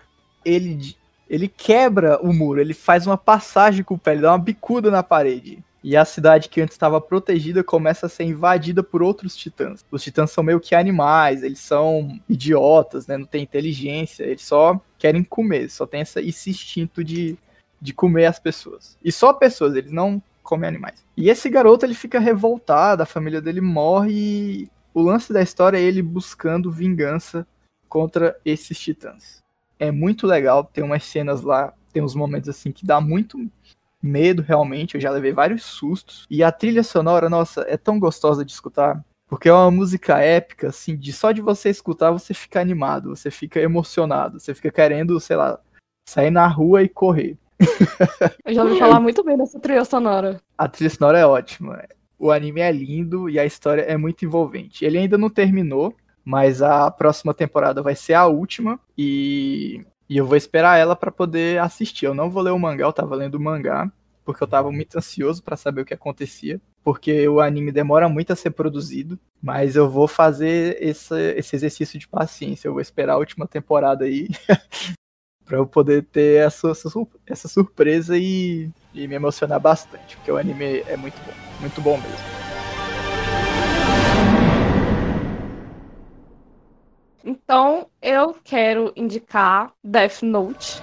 ele ele quebra o muro, ele faz uma passagem com o pé, ele dá uma bicuda na parede. E a cidade que antes estava protegida começa a ser invadida por outros titãs. Os titãs são meio que animais, eles são idiotas, né? Não tem inteligência, eles só querem comer, só tem essa, esse instinto de, de comer as pessoas. E só pessoas, eles não comem animais. E esse garoto ele fica revoltado, a família dele morre e o lance da história é ele buscando vingança contra esses titãs. É muito legal, tem umas cenas lá, tem uns momentos assim que dá muito medo realmente, eu já levei vários sustos. E a trilha sonora, nossa, é tão gostosa de escutar. Porque é uma música épica, assim, de só de você escutar você fica animado, você fica emocionado, você fica querendo, sei lá, sair na rua e correr. Eu já ouvi falar muito bem dessa trilha sonora. A trilha sonora é ótima. O anime é lindo e a história é muito envolvente. Ele ainda não terminou, mas a próxima temporada vai ser a última e e eu vou esperar ela para poder assistir. Eu não vou ler o mangá, eu tava lendo o mangá, porque eu tava muito ansioso para saber o que acontecia. Porque o anime demora muito a ser produzido, mas eu vou fazer esse, esse exercício de paciência. Eu vou esperar a última temporada aí (laughs) para eu poder ter essa, essa surpresa e, e me emocionar bastante, porque o anime é muito bom, muito bom mesmo. Então, eu quero indicar Death Note.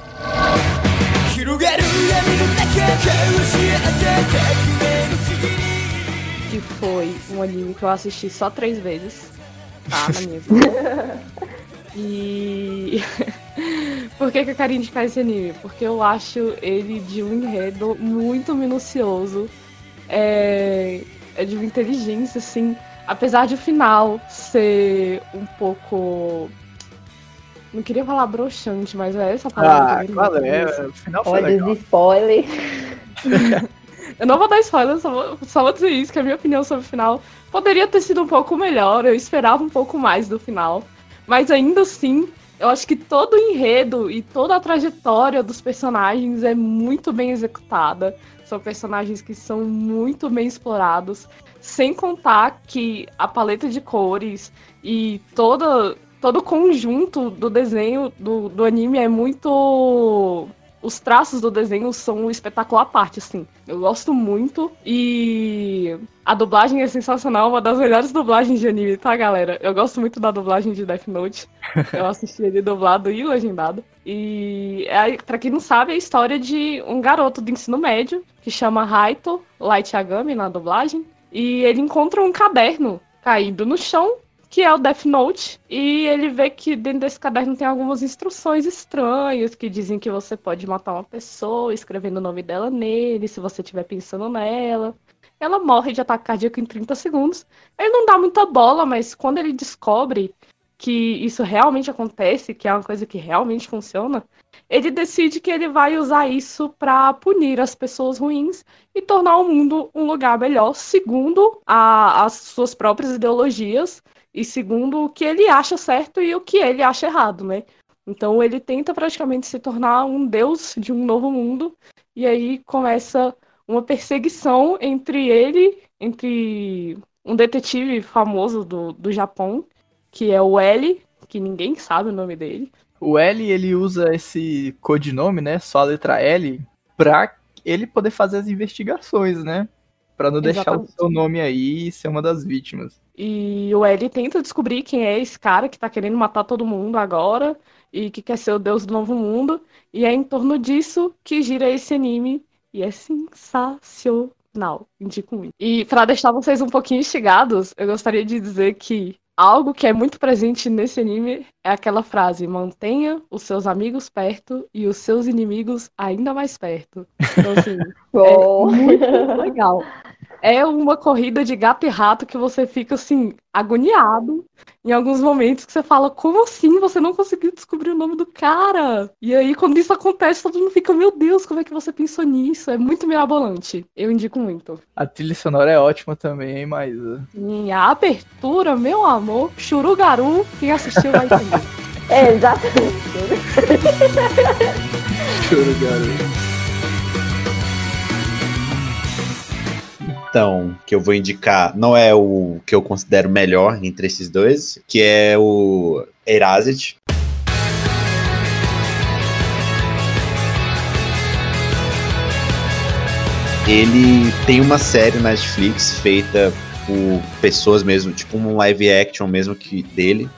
Que foi um anime que eu assisti só três vezes, tá? Na minha vida. (laughs) E. (laughs) Por que, que eu quero indicar esse anime? Porque eu acho ele de um enredo muito minucioso. É, é de uma inteligência, assim apesar de o final ser um pouco. Não queria falar broxante, mas é essa palavra. Ah, qual é? O final foi Olha os spoilers. (laughs) eu não vou dar spoiler, só vou, só vou dizer isso, que a minha opinião sobre o final poderia ter sido um pouco melhor, eu esperava um pouco mais do final. Mas ainda assim, eu acho que todo o enredo e toda a trajetória dos personagens é muito bem executada. São personagens que são muito bem explorados. Sem contar que a paleta de cores e toda, todo o conjunto do desenho do, do anime é muito os traços do desenho são um espetáculo à parte, assim. Eu gosto muito e a dublagem é sensacional, uma das melhores dublagens de anime, tá, galera? Eu gosto muito da dublagem de Death Note. (laughs) Eu assisti ele dublado e legendado. E, é, pra quem não sabe, é a história de um garoto do ensino médio que chama Raito Light Yagami na dublagem. E ele encontra um caderno caído no chão que é o Death Note, e ele vê que dentro desse caderno tem algumas instruções estranhas que dizem que você pode matar uma pessoa escrevendo o nome dela nele, se você estiver pensando nela. Ela morre de ataque cardíaco em 30 segundos. Ele não dá muita bola, mas quando ele descobre que isso realmente acontece, que é uma coisa que realmente funciona, ele decide que ele vai usar isso para punir as pessoas ruins e tornar o mundo um lugar melhor, segundo a, as suas próprias ideologias e segundo o que ele acha certo e o que ele acha errado, né? Então ele tenta praticamente se tornar um deus de um novo mundo e aí começa uma perseguição entre ele, entre um detetive famoso do, do Japão, que é o L, que ninguém sabe o nome dele. O L, ele usa esse codinome, né, só a letra L, pra ele poder fazer as investigações, né? Pra não Exatamente. deixar o seu nome aí e ser uma das vítimas. E o L tenta descobrir quem é esse cara que tá querendo matar todo mundo agora e que quer ser o deus do novo mundo. E é em torno disso que gira esse anime. E é sensacional. Indico muito. E para deixar vocês um pouquinho instigados, eu gostaria de dizer que algo que é muito presente nesse anime é aquela frase: mantenha os seus amigos perto e os seus inimigos ainda mais perto. Então, assim, (laughs) é muito legal é uma corrida de gato e rato que você fica assim, agoniado. Em alguns momentos que você fala, como assim você não conseguiu descobrir o nome do cara? E aí, quando isso acontece, todo mundo fica, meu Deus, como é que você pensou nisso? É muito mirabolante. Eu indico muito. A trilha sonora é ótima também, mas. E a abertura, meu amor, Churugaru, quem assistiu vai entender. (laughs) é, exatamente. (laughs) Churugaru. Então que eu vou indicar não é o que eu considero melhor entre esses dois, que é o Erased. Ele tem uma série na Netflix feita por pessoas mesmo, tipo um live action mesmo que dele.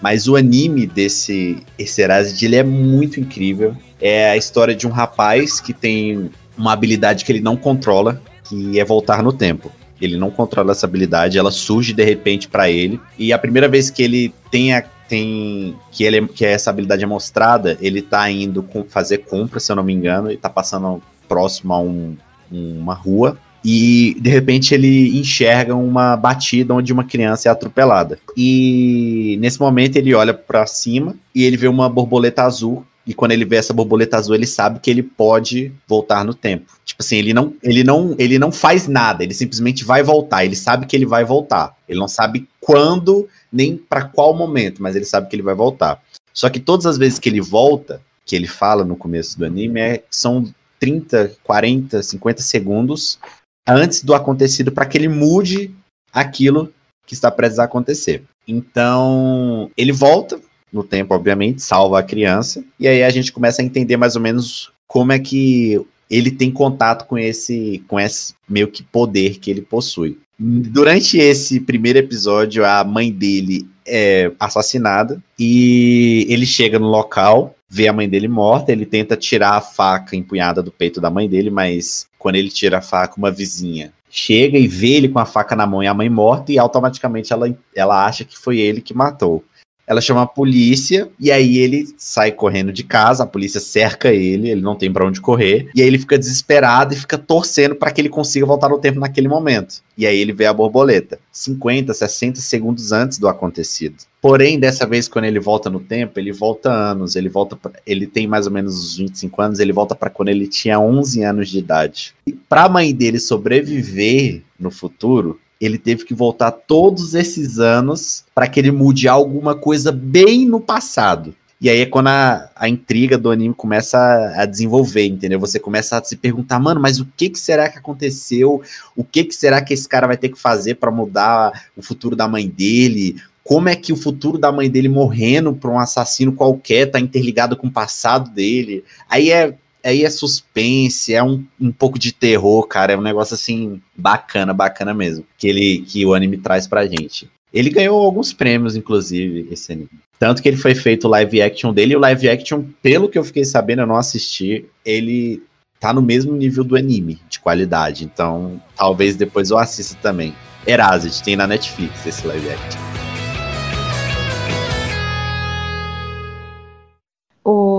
Mas o anime desse esse Erased, ele é muito incrível. É a história de um rapaz que tem uma habilidade que ele não controla, que é voltar no tempo. Ele não controla essa habilidade, ela surge de repente para ele. E a primeira vez que ele tem, a, tem que, ele, que essa habilidade é mostrada, ele tá indo com, fazer compra, se eu não me engano, e tá passando próximo a um, uma rua. E de repente ele enxerga uma batida onde uma criança é atropelada. E nesse momento ele olha para cima e ele vê uma borboleta azul e quando ele vê essa borboleta azul, ele sabe que ele pode voltar no tempo. Tipo assim, ele não, ele não, ele não faz nada, ele simplesmente vai voltar. Ele sabe que ele vai voltar. Ele não sabe quando nem para qual momento, mas ele sabe que ele vai voltar. Só que todas as vezes que ele volta, que ele fala no começo do anime, é, são 30, 40, 50 segundos antes do acontecido para que ele mude aquilo que está prestes a acontecer. Então, ele volta, no tempo, obviamente, salva a criança. E aí a gente começa a entender mais ou menos como é que ele tem contato com esse, com esse meio que poder que ele possui. Durante esse primeiro episódio, a mãe dele é assassinada e ele chega no local, vê a mãe dele morta, ele tenta tirar a faca empunhada do peito da mãe dele, mas quando ele tira a faca, uma vizinha chega e vê ele com a faca na mão e a mãe morta e automaticamente ela, ela acha que foi ele que matou. Ela chama a polícia e aí ele sai correndo de casa, a polícia cerca ele, ele não tem para onde correr, e aí ele fica desesperado e fica torcendo para que ele consiga voltar no tempo naquele momento. E aí ele vê a borboleta, 50, 60 segundos antes do acontecido. Porém, dessa vez quando ele volta no tempo, ele volta anos, ele volta pra, ele tem mais ou menos uns 25 anos, ele volta para quando ele tinha 11 anos de idade. E para a mãe dele sobreviver no futuro, ele teve que voltar todos esses anos para que ele mude alguma coisa bem no passado. E aí é quando a, a intriga do anime começa a, a, desenvolver, entendeu? Você começa a se perguntar, mano, mas o que, que será que aconteceu? O que, que será que esse cara vai ter que fazer para mudar o futuro da mãe dele? Como é que o futuro da mãe dele morrendo por um assassino qualquer tá interligado com o passado dele? Aí é aí é suspense, é um, um pouco de terror, cara. É um negócio assim bacana, bacana mesmo. Que ele que o anime traz pra gente. Ele ganhou alguns prêmios, inclusive, esse anime. Tanto que ele foi feito live action dele, e o live action, pelo que eu fiquei sabendo, eu não assisti, ele tá no mesmo nível do anime de qualidade. Então, talvez depois eu assista também. Erased, tem na Netflix esse live action.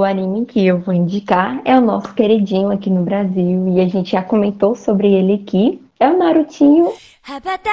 Anime que eu vou indicar é o nosso queridinho aqui no Brasil e a gente já comentou sobre ele aqui. É o Narutinho. 羽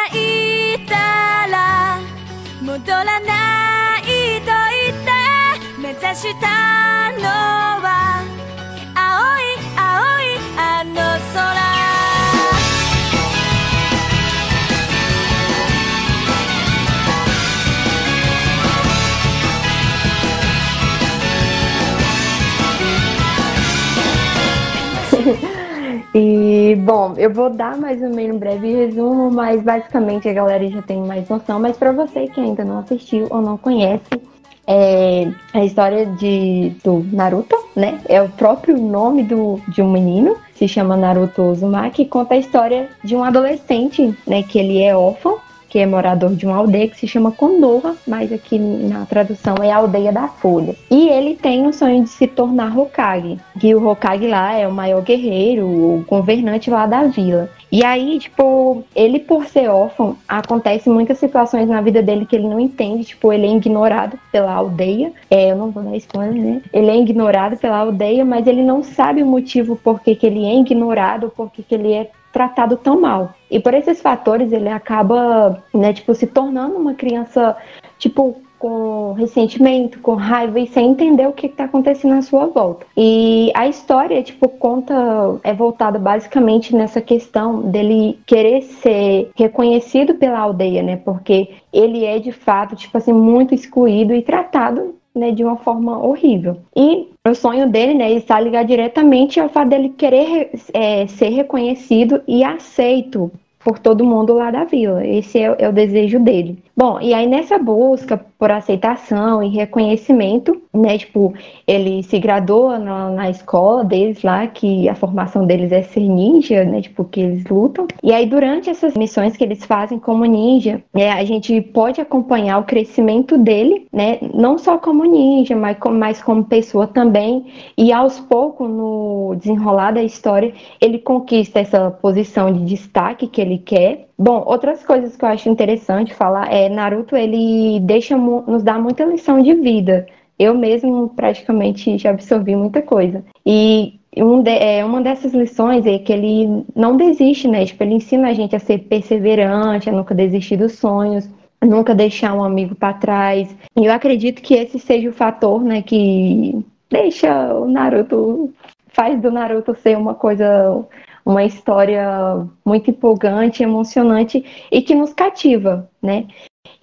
E, bom, eu vou dar mais ou menos um breve resumo, mas basicamente a galera já tem mais noção. Mas para você que ainda não assistiu ou não conhece, é a história de, do Naruto, né? É o próprio nome do, de um menino, se chama Naruto Uzumaki, conta a história de um adolescente, né? Que ele é órfão que é morador de uma aldeia que se chama Konoha, mas aqui na tradução é aldeia da Folha. E ele tem o sonho de se tornar Hokage, que o Hokage lá é o maior guerreiro, o governante lá da vila. E aí, tipo, ele por ser órfão, acontece muitas situações na vida dele que ele não entende, tipo, ele é ignorado pela aldeia. É, eu não vou dar spoiler, né? Ele é ignorado pela aldeia, mas ele não sabe o motivo por que, que ele é ignorado, por que, que ele é tratado tão mal. E por esses fatores ele acaba, né, tipo, se tornando uma criança, tipo, com ressentimento, com raiva e sem entender o que está acontecendo à sua volta. E a história, tipo, conta, é voltada basicamente nessa questão dele querer ser reconhecido pela aldeia, né? Porque ele é de fato, tipo assim, muito excluído e tratado né, de uma forma horrível. E o sonho dele, né, está ligado diretamente ao fato dele querer é, ser reconhecido e aceito por todo mundo lá da vila. Esse é, é, o desejo dele. Bom, e aí nessa busca por aceitação e reconhecimento, né, tipo, ele se gradua na, na, escola deles lá, que a formação deles é ser ninja, né, tipo, que eles lutam. E aí durante essas missões que eles fazem como ninja, né, a gente pode acompanhar o crescimento dele, né, não só como ninja, mas mas como pessoa também. E aos poucos, no desenrolar da história, ele conquista essa posição de destaque que ele quer Bom, outras coisas que eu acho interessante falar é Naruto, ele deixa nos dá muita lição de vida. Eu mesmo praticamente já absorvi muita coisa. E um de, é, uma dessas lições é que ele não desiste, né? Tipo, ele ensina a gente a ser perseverante, a nunca desistir dos sonhos, a nunca deixar um amigo para trás. E eu acredito que esse seja o fator, né, que deixa o Naruto faz do Naruto ser uma coisa uma história muito empolgante, emocionante e que nos cativa, né?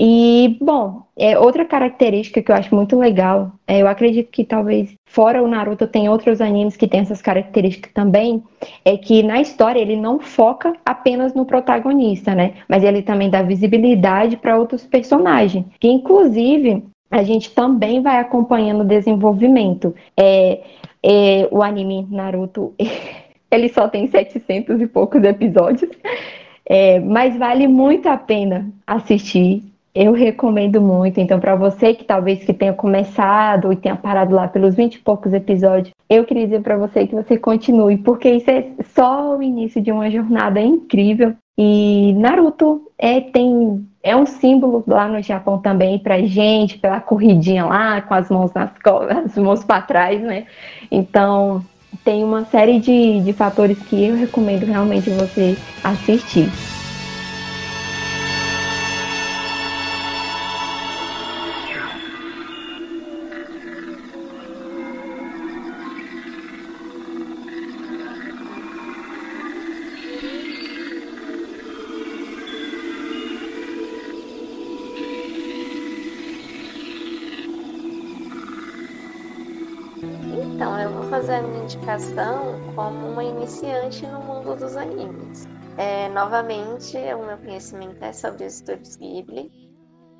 E, bom, é, outra característica que eu acho muito legal, é, eu acredito que talvez fora o Naruto tem outros animes que têm essas características também, é que na história ele não foca apenas no protagonista, né? Mas ele também dá visibilidade para outros personagens, que inclusive a gente também vai acompanhando o desenvolvimento. É, é, o anime Naruto (laughs) Ele só tem 700 e poucos episódios, é, mas vale muito a pena assistir. Eu recomendo muito. Então, para você que talvez que tenha começado e tenha parado lá pelos 20 e poucos episódios, eu queria dizer para você que você continue, porque isso é só o início de uma jornada incrível. E Naruto é, tem, é um símbolo lá no Japão também pra gente, pela corridinha lá, com as mãos nas as mãos para trás, né? Então, tem uma série de, de fatores que eu recomendo realmente você assistir. Iniciante no mundo dos animes. É, novamente, o meu conhecimento é sobre os estúdios Ghibli.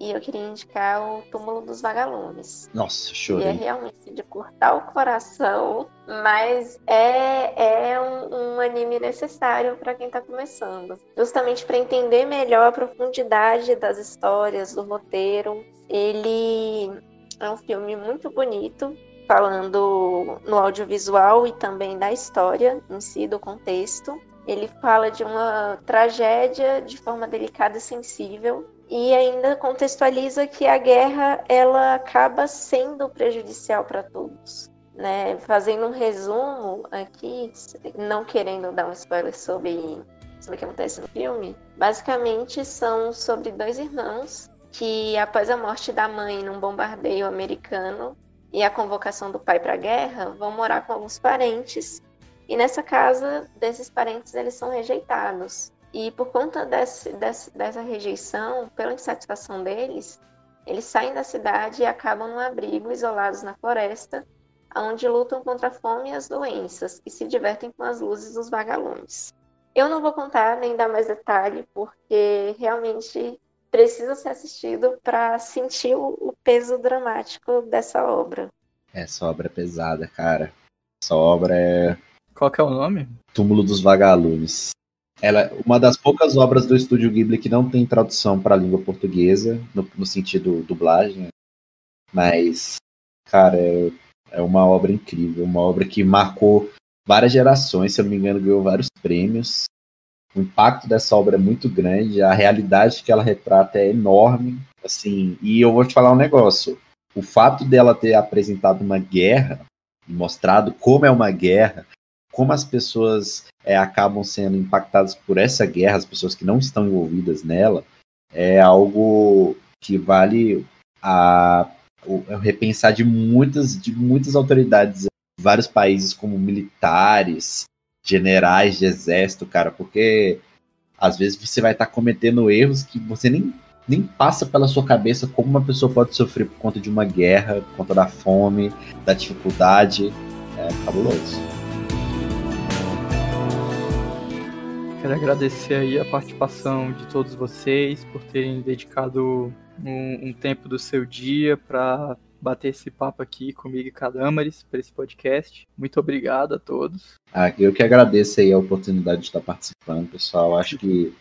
E eu queria indicar o Túmulo dos Vagalumes. Nossa, E é chorei. realmente de cortar o coração, mas é, é um, um anime necessário para quem está começando. Justamente para entender melhor a profundidade das histórias, do roteiro. Ele é um filme muito bonito, falando no audiovisual e também da história em si, do contexto. Ele fala de uma tragédia de forma delicada e sensível e ainda contextualiza que a guerra ela acaba sendo prejudicial para todos. Né? Fazendo um resumo aqui, não querendo dar um spoiler sobre, sobre o que acontece no filme, basicamente são sobre dois irmãos que, após a morte da mãe num bombardeio americano e a convocação do pai para a guerra, vão morar com alguns parentes. E nessa casa desses parentes eles são rejeitados. E por conta desse, desse, dessa rejeição, pela insatisfação deles, eles saem da cidade e acabam num abrigo, isolados na floresta, onde lutam contra a fome e as doenças e se divertem com as luzes dos vagalumes. Eu não vou contar nem dar mais detalhe, porque realmente precisa ser assistido para sentir o, peso dramático dessa obra. Essa obra é pesada, cara. Essa obra é Qual que é o nome? Túmulo dos Vagalumes. Ela é uma das poucas obras do estúdio Ghibli que não tem tradução para a língua portuguesa, no, no sentido dublagem. Mas, cara, é, é uma obra incrível. Uma obra que marcou várias gerações, se eu não me engano, ganhou vários prêmios. O impacto dessa obra é muito grande, a realidade que ela retrata é enorme. Assim, e eu vou te falar um negócio. O fato dela ter apresentado uma guerra, mostrado como é uma guerra, como as pessoas é, acabam sendo impactadas por essa guerra, as pessoas que não estão envolvidas nela, é algo que vale a, o, o repensar de muitas, de muitas autoridades, vários países como militares, generais de exército, cara, porque às vezes você vai estar cometendo erros que você nem, nem passa pela sua cabeça como uma pessoa pode sofrer por conta de uma guerra, por conta da fome, da dificuldade. É fabuloso. Quero agradecer aí a participação de todos vocês por terem dedicado um, um tempo do seu dia para bater esse papo aqui comigo e Cadamares para esse podcast. Muito obrigado a todos. Ah, eu que agradeço aí a oportunidade de estar participando, pessoal. Acho que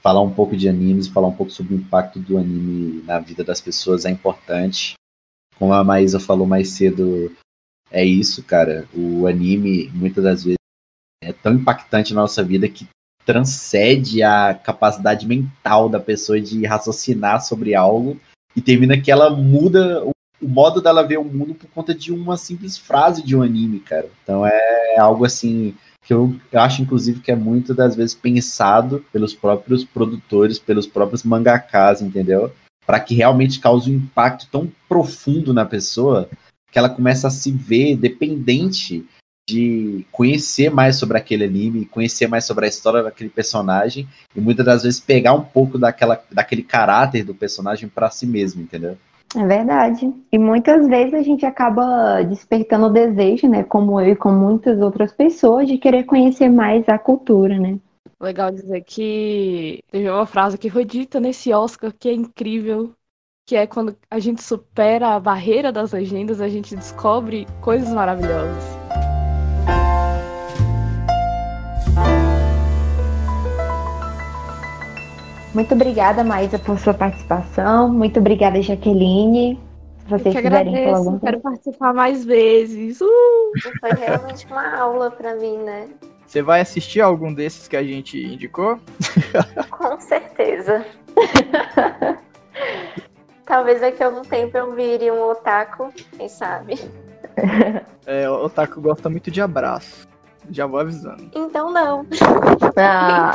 falar um pouco de animes, falar um pouco sobre o impacto do anime na vida das pessoas é importante. Como a Maísa falou mais cedo, é isso, cara. O anime, muitas das vezes, é tão impactante na nossa vida que transcende a capacidade mental da pessoa de raciocinar sobre algo e termina que ela muda o, o modo dela ver o mundo por conta de uma simples frase de um anime, cara. Então é algo assim que eu, eu acho inclusive que é muito das vezes pensado pelos próprios produtores, pelos próprios mangakas, entendeu? Para que realmente cause um impacto tão profundo na pessoa que ela começa a se ver dependente de conhecer mais sobre aquele anime, conhecer mais sobre a história daquele personagem e muitas das vezes pegar um pouco daquela, daquele caráter do personagem para si mesmo, entendeu? É verdade. E muitas vezes a gente acaba despertando o desejo, né, como eu e com muitas outras pessoas, de querer conhecer mais a cultura, né? Legal dizer que teve uma frase que foi dita nesse Oscar que é incrível, que é quando a gente supera a barreira das legendas, a gente descobre coisas maravilhosas. Muito obrigada, Maísa, por sua participação. Muito obrigada, Jaqueline. Se vocês Eu que quiserem falar agradeço, alguma quero coisa. participar mais vezes. Uh! Foi realmente uma aula para mim, né? Você vai assistir algum desses que a gente indicou? (laughs) Com certeza. (laughs) Talvez daqui a algum tempo eu vire um otaku, quem sabe. (laughs) É, o Otaku gosta muito de abraço. Já vou avisando. Então não. Ah.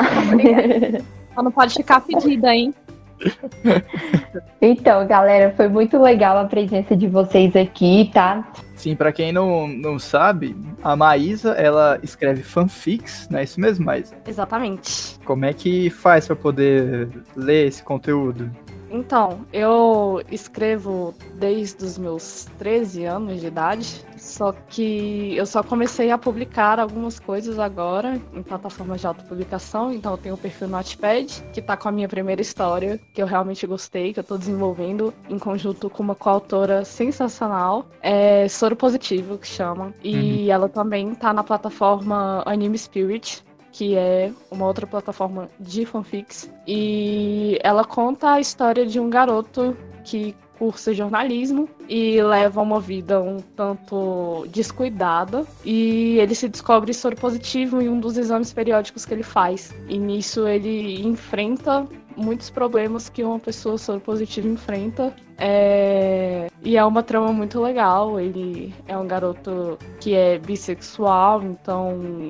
Só não pode ficar pedida, hein? Então, galera, foi muito legal a presença de vocês aqui, tá? Sim, pra quem não, não sabe, a Maísa, ela escreve fanfics, não é isso mesmo, Maísa? Exatamente. Como é que faz pra poder ler esse conteúdo? Então, eu escrevo desde os meus 13 anos de idade, só que eu só comecei a publicar algumas coisas agora em plataformas de autopublicação, então eu tenho o um perfil no Notepad, que tá com a minha primeira história, que eu realmente gostei, que eu tô desenvolvendo em conjunto com uma coautora sensacional, é Soro Positivo, que chama, e uhum. ela também tá na plataforma Anime Spirit, que é uma outra plataforma de fanfics. E ela conta a história de um garoto que cursa jornalismo e leva uma vida um tanto descuidada e ele se descobre soro positivo em um dos exames periódicos que ele faz. E nisso ele enfrenta muitos problemas que uma pessoa soro positiva enfrenta. É... E é uma trama muito legal. Ele é um garoto que é bissexual, então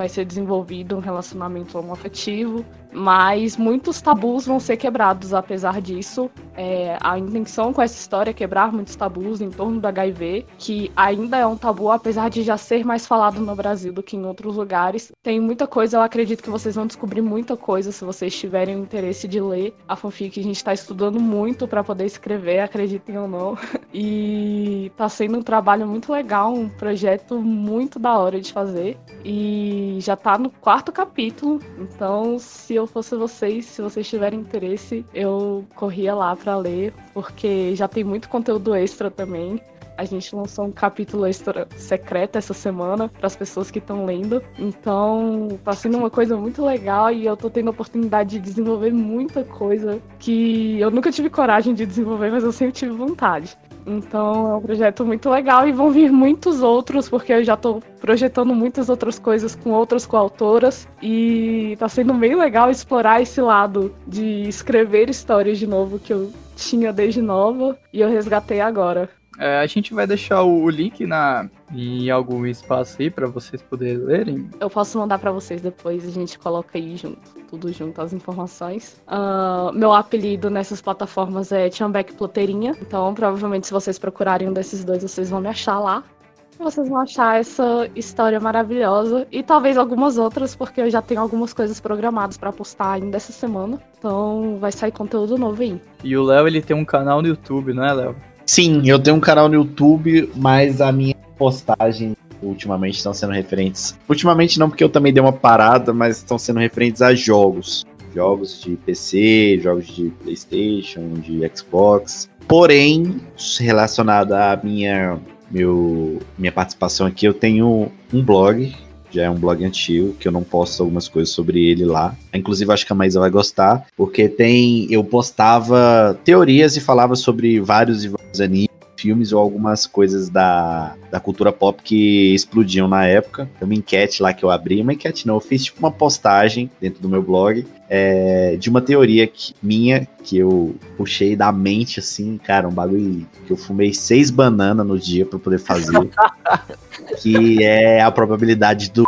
vai ser desenvolvido um relacionamento homoafetivo, mas muitos tabus vão ser quebrados apesar disso. É, a intenção com essa história é quebrar muitos tabus em torno do HIV, que ainda é um tabu, apesar de já ser mais falado no Brasil do que em outros lugares. Tem muita coisa, eu acredito que vocês vão descobrir muita coisa se vocês tiverem o interesse de ler a fanfic. A gente está estudando muito para poder escrever, acreditem ou não. (laughs) E tá sendo um trabalho muito legal, um projeto muito da hora de fazer. E já tá no quarto capítulo, então se eu fosse vocês, se vocês tiverem interesse, eu corria lá para ler, porque já tem muito conteúdo extra também. A gente lançou um capítulo extra secreto essa semana para as pessoas que estão lendo. Então, tá sendo uma coisa muito legal e eu tô tendo a oportunidade de desenvolver muita coisa que eu nunca tive coragem de desenvolver, mas eu sempre tive vontade. Então é um projeto muito legal e vão vir muitos outros, porque eu já estou projetando muitas outras coisas com outras coautoras e está sendo bem legal explorar esse lado de escrever histórias de novo que eu tinha desde nova e eu resgatei agora. É, a gente vai deixar o, link na, em algum espaço aí para vocês poderem lerem. Eu posso mandar para vocês depois, a gente coloca aí junto, tudo junto, as informações. Uh, meu apelido nessas plataformas é Tiambeck Ploteirinha, então provavelmente se vocês procurarem um desses dois, vocês vão me achar lá. Vocês vão achar essa história maravilhosa e talvez algumas outras, porque eu já tenho algumas coisas programadas para postar ainda essa semana. Então vai sair conteúdo novo aí. E o Léo, ele tem um canal no YouTube, não é, Léo? Sim, eu tenho um canal no YouTube, mas a minha postagem ultimamente estão sendo referentes. Ultimamente não, porque eu também dei uma parada, mas estão sendo referentes a jogos. Jogos de PC, jogos de PlayStation, de Xbox. Porém, relacionado à minha, meu, minha participação aqui, eu tenho um blog já é um blog antigo, que eu não posto algumas coisas sobre ele lá. Inclusive, acho que a Maísa vai gostar, porque tem. Eu postava teorias e falava sobre vários e vários animes filmes ou algumas coisas da, da cultura pop que explodiam na época. Tem uma enquete lá que eu abri, uma enquete não, eu fiz tipo uma postagem dentro do meu blog é, de uma teoria que, minha que eu puxei da mente, assim, cara, um bagulho que eu fumei seis bananas no dia para poder fazer, (laughs) que é a probabilidade do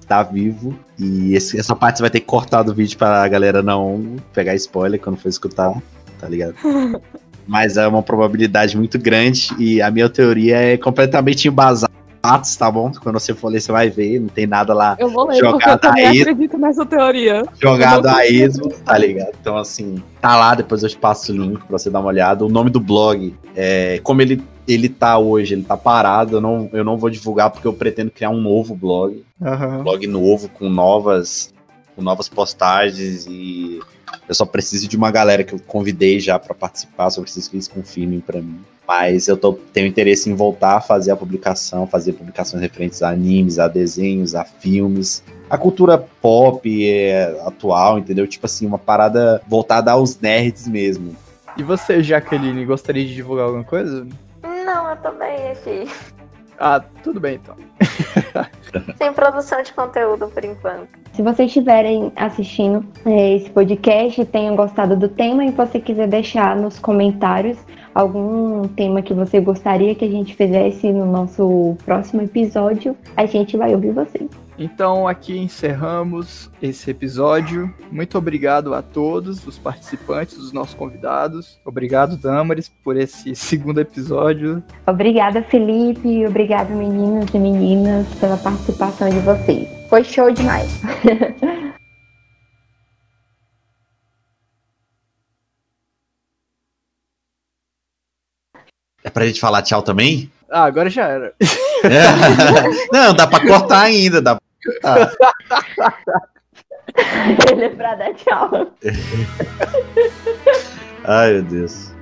estar vivo. E esse, essa parte você vai ter que cortar do vídeo pra galera não pegar spoiler quando for escutar, tá ligado? (laughs) mas é uma probabilidade muito grande e a minha teoria é completamente embasada fatos, tá bom? Quando você for ler, você vai ver, não tem nada lá eu vou ler, jogado eu a acredito nessa teoria. Jogado a esmo, tá ligado? Então, assim, tá lá, depois eu te passo o link pra você dar uma olhada. O nome do blog, é, como ele, ele tá hoje, ele tá parado, eu não, eu não vou divulgar porque eu pretendo criar um novo blog. Uhum. Um blog novo, com novas, com novas postagens e eu só preciso de uma galera que eu convidei já para participar, só preciso que eles confirmem para mim. Mas eu tô, tenho interesse em voltar a fazer a publicação, fazer publicações referentes a animes, a desenhos, a filmes, a cultura pop é, atual, entendeu? Tipo assim, uma parada voltada aos nerds mesmo. E você, Jaqueline, gostaria de divulgar alguma coisa? Não, eu tô bem aqui. Ah, tudo bem então. (laughs) Sem produção de conteúdo por enquanto. Se vocês estiverem assistindo é, esse podcast e tenham gostado do tema e você quiser deixar nos comentários algum tema que você gostaria que a gente fizesse no nosso próximo episódio, a gente vai ouvir vocês. Então aqui encerramos esse episódio. Muito obrigado a todos os participantes, os nossos convidados. Obrigado, Damaris, por esse (laughs) segundo episódio. Obrigada, Felipe. Obrigado, meninos e meninas, pela participação de vocês. Foi show demais. (laughs) é pra gente falar tchau também? Ah, agora já era. É. (laughs) Não, dá pra cortar ainda, dá, cortar. (laughs) Ele é pra dar tchau. Ai, meu Deus.